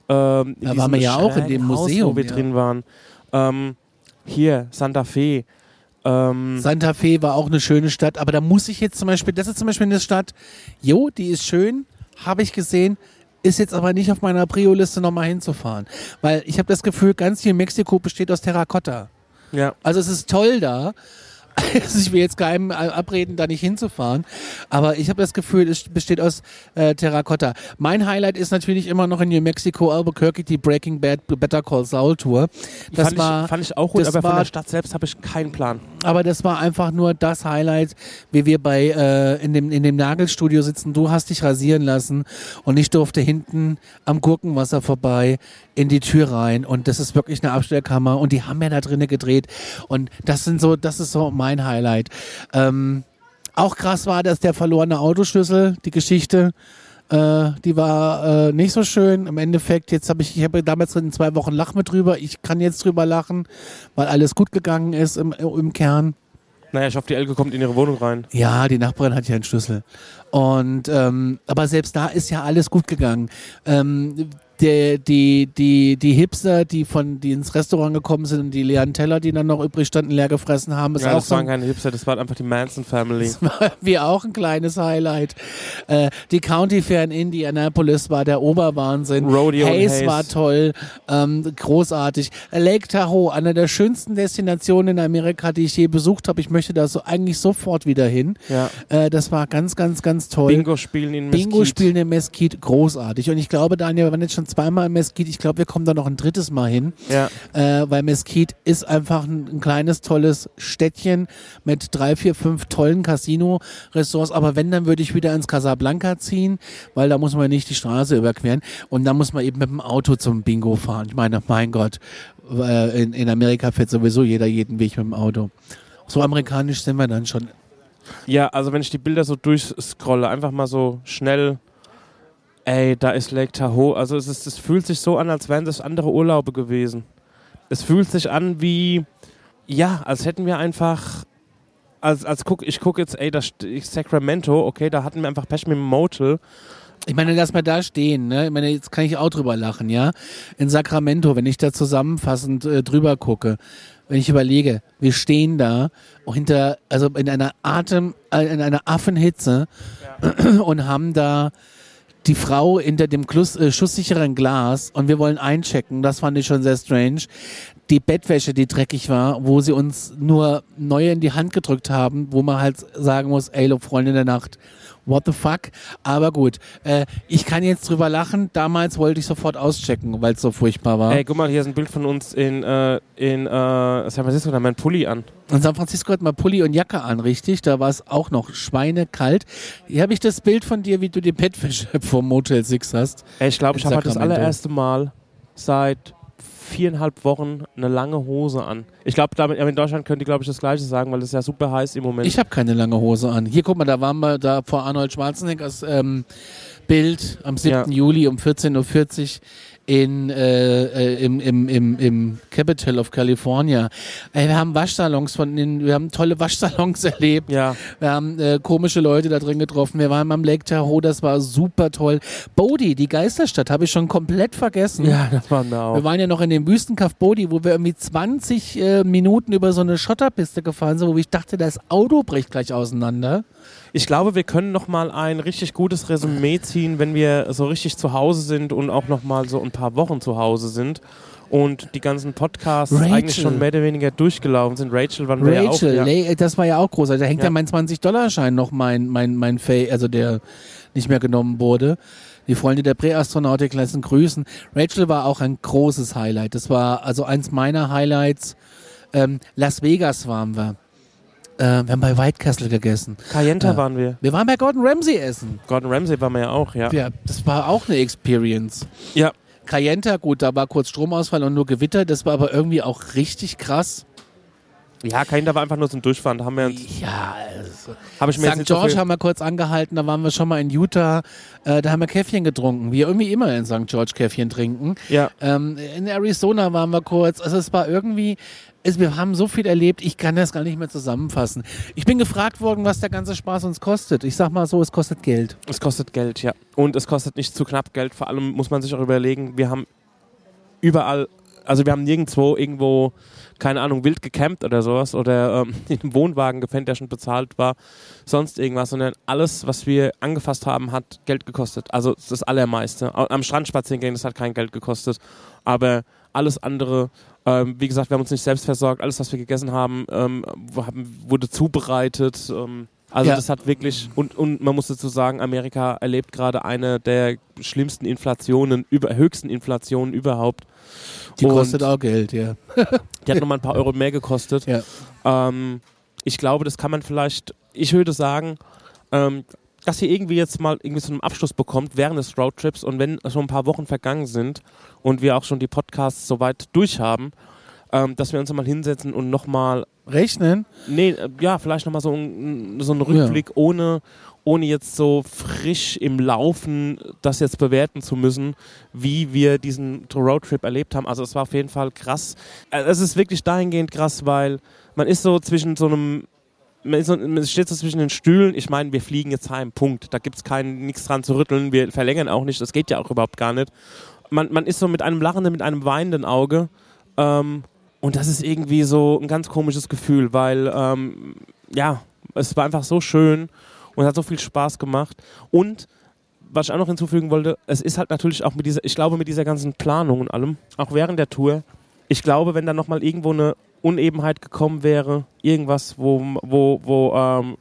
Ähm, Da waren wir ja auch in dem Haus, Museum, wo wir ja. drin waren. Ähm, hier, Santa Fe. Ähm, Santa Fe war auch eine schöne Stadt, aber da muss ich jetzt zum Beispiel, das ist zum Beispiel eine Stadt, jo, die ist schön, habe ich gesehen, ist jetzt aber nicht auf meiner Prio-Liste nochmal hinzufahren. Weil ich habe das Gefühl, ganz viel Mexiko besteht aus Terrakotta. ja. Also es ist toll da, Also ich will jetzt keinem äh, abreden, da nicht hinzufahren, aber ich habe das Gefühl, es besteht aus äh, Terrakotta. Mein Highlight ist natürlich immer noch in New Mexico, Albuquerque, die Breaking Bad Better Call Saul Tour. Das fand, war, ich, fand ich auch gut, aber war, von der Stadt selbst habe ich keinen Plan. Aber das war einfach nur das Highlight, wie wir bei äh, in, dem, in dem Nagelstudio sitzen. Du hast dich rasieren lassen und ich durfte hinten am Gurkenwasser vorbei in die Tür rein und das ist wirklich eine Abstellkammer und die haben ja da drinnen gedreht und das sind so, das ist so mein Highlight. Ähm, auch krass war, dass der verlorene Autoschlüssel, die Geschichte, äh, die war äh, nicht so schön. Im Endeffekt, jetzt habe ich, ich habe damals in zwei Wochen Lach mit drüber. Ich kann jetzt drüber lachen, weil alles gut gegangen ist im, im Kern. Naja, ich hoffe, die Elke kommt in ihre Wohnung rein. Ja, die Nachbarin hat ja einen Schlüssel. Und ähm, aber selbst da ist ja alles gut gegangen. Ähm, die, die, die, die Hipster, die von, die ins Restaurant gekommen sind und die leeren Teller, die dann noch übrig standen, leer gefressen haben, ist ja, auch das waren keine Hipster, das war einfach die Manson Family. Das war wie auch ein kleines Highlight. Äh, die County Fair in Indianapolis war der Oberwahnsinn. Rodeo Hayes, war toll, ähm, großartig. Lake Tahoe, einer der schönsten Destinationen in Amerika, die ich je besucht habe. Ich möchte da so eigentlich sofort wieder hin. Ja. Äh, das war ganz, ganz, ganz toll. Bingo spielen in Mesquite. Bingo spielen in Mesquite, großartig. Und ich glaube, Daniel, wir waren jetzt schon zweimal in Mesquite. Ich glaube, wir kommen da noch ein drittes Mal hin. Ja. Äh, weil Mesquite ist einfach ein, ein, kleines, tolles Städtchen mit drei, vier, fünf tollen Casino-Ressorts. Aber wenn, dann würde ich wieder ins Casablanca ziehen, weil da muss man nicht die Straße überqueren. Und da muss man eben mit dem Auto zum Bingo fahren. Ich meine, mein Gott, äh, in, in Amerika fährt sowieso jeder jeden Weg mit dem Auto. So amerikanisch sind wir dann schon. Ja, also wenn ich die Bilder so durchscrolle, einfach mal so schnell ey, da ist Lake Tahoe. Also es, ist, es fühlt sich so an, als wären das andere Urlaube gewesen. Es fühlt sich an wie, ja, als hätten wir einfach, als, als guck, ich gucke jetzt, ey, das Sacramento, okay, da hatten wir einfach Pech mit dem Motel. Ich meine, lass mal da stehen, ne? Ich meine, jetzt kann ich auch drüber lachen, ja? In Sacramento, wenn ich da zusammenfassend äh, drüber gucke, wenn ich überlege, wir stehen da hinter, also in einer Atem, äh, in einer Affenhitze ja. und haben da die Frau hinter dem Klus, äh, schusssicheren Glas und wir wollen einchecken. Das fand ich schon sehr strange. Die Bettwäsche, die dreckig war, wo sie uns nur neue in die Hand gedrückt haben, wo man halt sagen muss, ey, Freundin der Nacht, what the fuck? Aber gut, äh, ich kann jetzt drüber lachen. Damals wollte ich sofort auschecken, weil es so furchtbar war. Ey, guck mal, hier ist ein Bild von uns in, äh, in äh, San Francisco, da wir einen Pulli an. In San Francisco hat man Pulli und Jacke an, richtig? Da war es auch noch schweinekalt. Hier habe ich das Bild von dir, wie du die Bettwäsche vom Motel Six hast. Ey, ich glaube, ich habe heute das allererste Mal seit viereinhalb Wochen eine lange Hose an. Ich glaube, damit in Deutschland könnt ihr, glaube ich, das Gleiche sagen, weil es ja super heiß im Moment. Ich habe keine lange Hose an. Hier, guck mal, da waren wir da vor Arnold Schwarzeneggers ähm, Bild am 7. Ja. Juli um 14.40 Uhr in, äh, äh, im, im, im, im Capital of California. Ey, wir haben Waschsalons von den, wir haben tolle Waschsalons erlebt. Ja. Wir haben äh, komische Leute da drin getroffen. Wir waren am Lake Tahoe, das war super toll. Bodhi, die Geisterstadt, habe ich schon komplett vergessen. Ja, das waren wir auch. Wir waren ja noch in dem Wüstenkaff Bodhi, wo wir irgendwie 20 äh, Minuten über so eine Schotterpiste gefahren sind, wo ich dachte, das Auto bricht gleich auseinander. Ich glaube, wir können noch mal ein richtig gutes Resümee ziehen, wenn wir so richtig zu Hause sind und auch noch mal so ein paar Wochen zu Hause sind und die ganzen Podcasts Rachel. eigentlich schon mehr oder weniger durchgelaufen sind. Rachel waren wir Rachel, ja auch. Ja. das war ja auch groß. Da hängt ja, ja mein 20-Dollar-Schein noch, mein, mein, mein Fay, also der nicht mehr genommen wurde. Die Freunde der Präastronautik lassen grüßen. Rachel war auch ein großes Highlight. Das war also eins meiner Highlights. Ähm, Las Vegas waren wir. Äh, wir haben bei White Castle gegessen. Cayenta äh, waren wir. Wir waren bei Gordon Ramsay essen. Gordon Ramsay waren wir ja auch, ja. ja. Das war auch eine Experience. Ja. Cayenta, gut, da war kurz Stromausfall und nur Gewitter. Das war aber irgendwie auch richtig krass. Ja, Cayenta war einfach nur zum Durchfahren. Da haben wir uns ja, also hab ich mir St. George so haben wir kurz angehalten. Da waren wir schon mal in Utah. Äh, da haben wir Käffchen getrunken. Wie irgendwie immer in St. George Käffchen trinken. Ja. Ähm, in Arizona waren wir kurz. Also es war irgendwie es, wir haben so viel erlebt, ich kann das gar nicht mehr zusammenfassen. Ich bin gefragt worden, was der ganze Spaß uns kostet. Ich sag mal so, es kostet Geld. Es kostet Geld, ja. Und es kostet nicht zu knapp Geld. Vor allem muss man sich auch überlegen, wir haben überall also wir haben nirgendwo irgendwo, keine Ahnung, wild gecampt oder sowas oder ähm, in einem Wohnwagen gepennt, der schon bezahlt war, sonst irgendwas, sondern alles, was wir angefasst haben, hat Geld gekostet. Also das Allermeiste. Am Strand spazieren gehen, das hat kein Geld gekostet. Aber alles andere, ähm, wie gesagt, wir haben uns nicht selbst versorgt. Alles, was wir gegessen haben, ähm, wurde zubereitet. Ähm, also ja. das hat wirklich, und, und man muss dazu sagen, Amerika erlebt gerade eine der schlimmsten Inflationen, über, höchsten Inflationen überhaupt. Die und kostet auch Geld, ja. die hat nochmal ein paar Euro mehr gekostet. Ja. Ähm, ich glaube, das kann man vielleicht, ich würde sagen, ähm, dass ihr irgendwie jetzt mal irgendwie so einen Abschluss bekommt während des Roadtrips und wenn schon ein paar Wochen vergangen sind und wir auch schon die Podcasts soweit durch haben, ähm, dass wir uns mal hinsetzen und nochmal rechnen? Nee, äh, ja, vielleicht nochmal so, ein, so einen Rückblick, ja. ohne, ohne jetzt so frisch im Laufen das jetzt bewerten zu müssen, wie wir diesen Roadtrip erlebt haben. Also es war auf jeden Fall krass. Äh, es ist wirklich dahingehend krass, weil man ist so zwischen so einem man, so, man, steht so zwischen den Stühlen. Ich meine, wir fliegen jetzt heim, Punkt. Da gibt es nichts dran zu rütteln. Wir verlängern auch nicht. Das geht ja auch überhaupt gar nicht. Man, man ist so mit einem lachenden, mit einem weinenden Auge. Ähm, und das ist irgendwie so ein ganz komisches Gefühl, weil, ähm, ja, es war einfach so schön und hat so viel Spaß gemacht. Und was ich auch noch hinzufügen wollte, es ist halt natürlich auch mit dieser, ich glaube, mit dieser ganzen Planung und allem, auch während der Tour, ich glaube, wenn da nochmal irgendwo eine Unebenheit gekommen wäre, irgendwas, wo, wo, wo, ähm,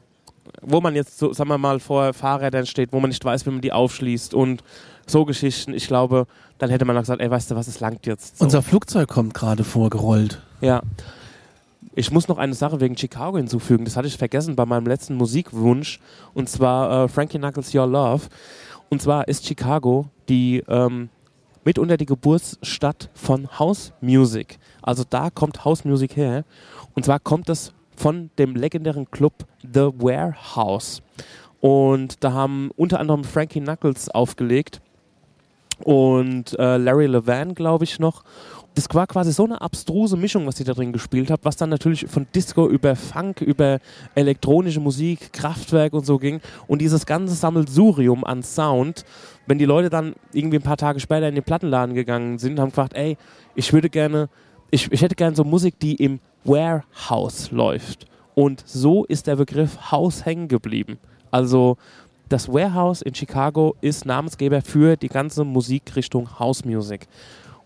wo man jetzt, so, sagen wir mal, vor Fahrrädern steht, wo man nicht weiß, wie man die aufschließt und so Geschichten, ich glaube, dann hätte man auch gesagt, ey, weißt du was, es langt jetzt. So. Unser Flugzeug kommt gerade vorgerollt. Ja. Ich muss noch eine Sache wegen Chicago hinzufügen. Das hatte ich vergessen bei meinem letzten Musikwunsch. Und zwar äh, Frankie Knuckles Your Love. Und zwar ist Chicago die ähm, mitunter die Geburtsstadt von House Music. Also da kommt House Music her. Und zwar kommt das von dem legendären Club The Warehouse. Und da haben unter anderem Frankie Knuckles aufgelegt und äh, Larry Levan, glaube ich, noch. Das war quasi so eine abstruse Mischung, was sie da drin gespielt hat, was dann natürlich von Disco über Funk, über elektronische Musik, Kraftwerk und so ging. Und dieses ganze Sammelsurium an Sound, wenn die Leute dann irgendwie ein paar Tage später in den Plattenladen gegangen sind, haben gefragt, ey, ich würde gerne, ich, ich hätte gerne so Musik, die im Warehouse läuft. Und so ist der Begriff Haus hängen geblieben. Also das Warehouse in Chicago ist Namensgeber für die ganze Musikrichtung House Music.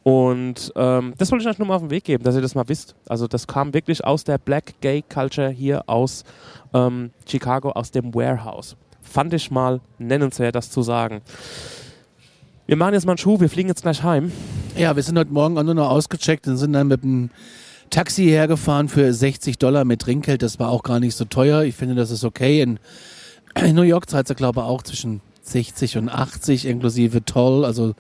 Und ähm, das wollte ich euch nur mal auf den Weg geben, dass ihr das mal wisst. Also das kam wirklich aus der Black Gay Culture hier aus ähm, Chicago, aus dem Warehouse. Fand ich mal nennenswert, das zu sagen. Wir machen jetzt mal einen Schuh, wir fliegen jetzt gleich heim. Ja, wir sind heute Morgen auch nur noch ausgecheckt und sind dann mit dem Taxi hergefahren für 60 Dollar mit Trinkgeld. Das war auch gar nicht so teuer. Ich finde, das ist okay. In in New York zahlt er, glaube ich, auch zwischen 60 und 80 inklusive Toll, also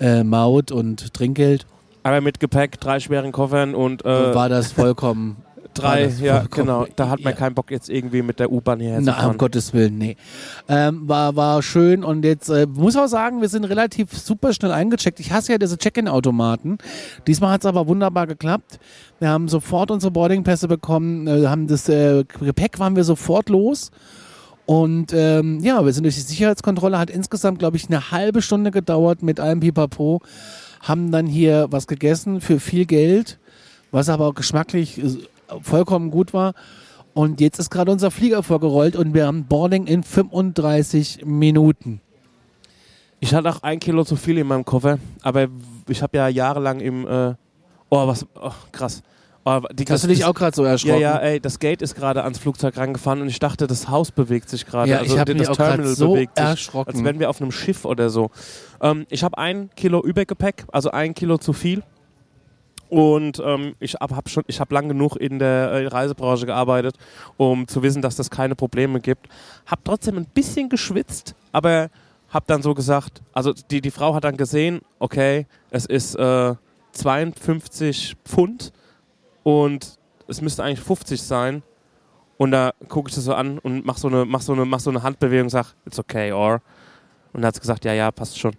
äh, Maut und Trinkgeld. Aber mit Gepäck, drei schweren Koffern und. Äh, war das vollkommen. drei, das ja, vollkommen, genau. Da hat man ja. keinen Bock jetzt irgendwie mit der U-Bahn hierher zu fahren. um Gottes Willen, nee. Ähm, war, war schön und jetzt äh, muss auch sagen, wir sind relativ super schnell eingecheckt. Ich hasse ja diese Check-in-Automaten. Diesmal hat es aber wunderbar geklappt. Wir haben sofort unsere Boardingpässe bekommen, äh, haben das äh, Gepäck waren wir sofort los und ähm, ja, wir sind durch die Sicherheitskontrolle, hat insgesamt, glaube ich, eine halbe Stunde gedauert mit allem Pipapo. Haben dann hier was gegessen für viel Geld, was aber auch geschmacklich äh, vollkommen gut war. Und jetzt ist gerade unser Flieger vorgerollt und wir haben Boarding in 35 Minuten. Ich hatte auch ein Kilo zu viel in meinem Koffer, aber ich habe ja jahrelang im. Äh oh, was. Oh, krass. Oh, die, Hast du dich auch gerade so erschrocken? Ja, ja, ey, das Gate ist gerade ans Flugzeug rangefahren und ich dachte, das Haus bewegt sich gerade. Ja, also ich habe mich das Terminal so bewegt sich, erschrocken. Als wären wir auf einem Schiff oder so. Ähm, ich habe ein Kilo Übergepäck, also ein Kilo zu viel. Und ähm, ich habe hab schon, ich habe lang genug in der äh, Reisebranche gearbeitet, um zu wissen, dass das keine Probleme gibt. Hab trotzdem ein bisschen geschwitzt, aber hab dann so gesagt, also die, die Frau hat dann gesehen, okay, es ist äh, 52 Pfund und es müsste eigentlich 50 sein. Und da gucke ich das so an und mach so eine, mach so eine, mach so eine Handbewegung und sag, it's okay, or. Und dann hat sie gesagt, ja, ja, passt schon.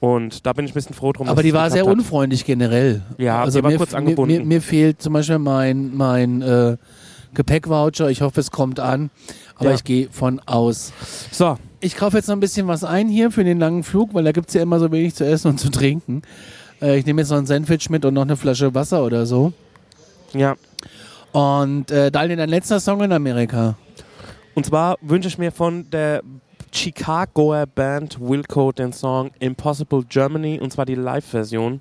Und da bin ich ein bisschen froh drum. Aber die war sehr hat. unfreundlich generell. Ja, also die war mir, kurz angebunden. Mir, mir, fehlt zum Beispiel mein, mein äh, Gepäckvoucher. Ich hoffe, es kommt an. Aber ja. ich gehe von aus. So. Ich kaufe jetzt noch ein bisschen was ein hier für den langen Flug, weil da gibt es ja immer so wenig zu essen und zu trinken. Äh, ich nehme jetzt noch ein Sandwich mit und noch eine Flasche Wasser oder so. Ja. Und äh, dann dein letzter Song in Amerika. Und zwar wünsche ich mir von der Chicagoer Band Wilco den Song Impossible Germany und zwar die Live-Version.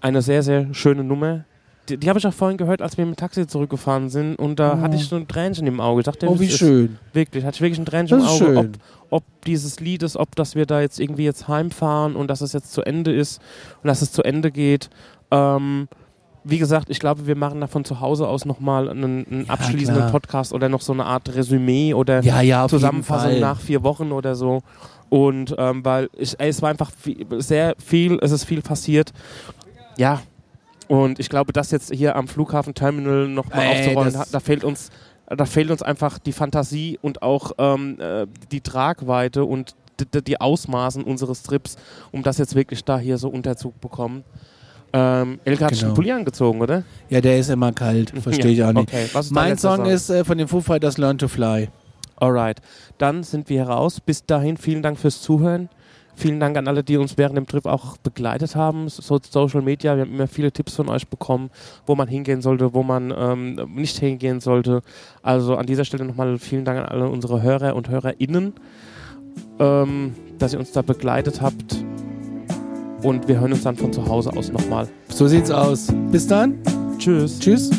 Eine sehr, sehr schöne Nummer. Die, die habe ich auch vorhin gehört, als wir mit dem Taxi zurückgefahren sind und da Oh. hatte ich so ein Tränchen im Auge. Ich dachte, Oh, wie schön. Wirklich, hatte ich wirklich ein Tränchen Das im Auge, ob, schön. ob dieses Lied ist, ob dass wir da jetzt irgendwie jetzt heimfahren und dass es jetzt zu Ende ist und dass es zu Ende geht. Ähm, wie gesagt, ich glaube, wir machen da von zu Hause aus nochmal einen, einen Ja, abschließenden klar. Podcast oder noch so eine Art Resümee oder Ja, ja, Zusammenfassung nach vier Wochen oder so. Und ähm, weil ich, ey, es war einfach viel, sehr viel, es ist viel passiert. Ja. Und ich glaube, das jetzt hier am Flughafen-Terminal nochmal aufzurollen, da fehlt uns, da fehlt uns einfach die Fantasie und auch ähm, äh, die Tragweite und die Ausmaßen unseres Trips, um das jetzt wirklich da hier so unterzubekommen. Ähm, Elke hat Genau. schon einen Pulli angezogen, oder? Ja, der ist immer kalt. Verstehe ich Ja, auch nicht. Okay. Mein letzter Song ist äh, von den Foo Fighters Learn to Fly. Alright, dann sind wir raus. Bis dahin, vielen Dank fürs Zuhören. Vielen Dank an alle, die uns während dem Trip auch begleitet haben. So Social Media, wir haben immer viele Tipps von euch bekommen, wo man hingehen sollte, wo man ähm, nicht hingehen sollte. Also an dieser Stelle nochmal vielen Dank an alle unsere Hörer und HörerInnen, ähm, dass ihr uns da begleitet habt. Und wir hören uns dann von zu Hause aus nochmal. So sieht's aus. Bis dann. Tschüss. Tschüss.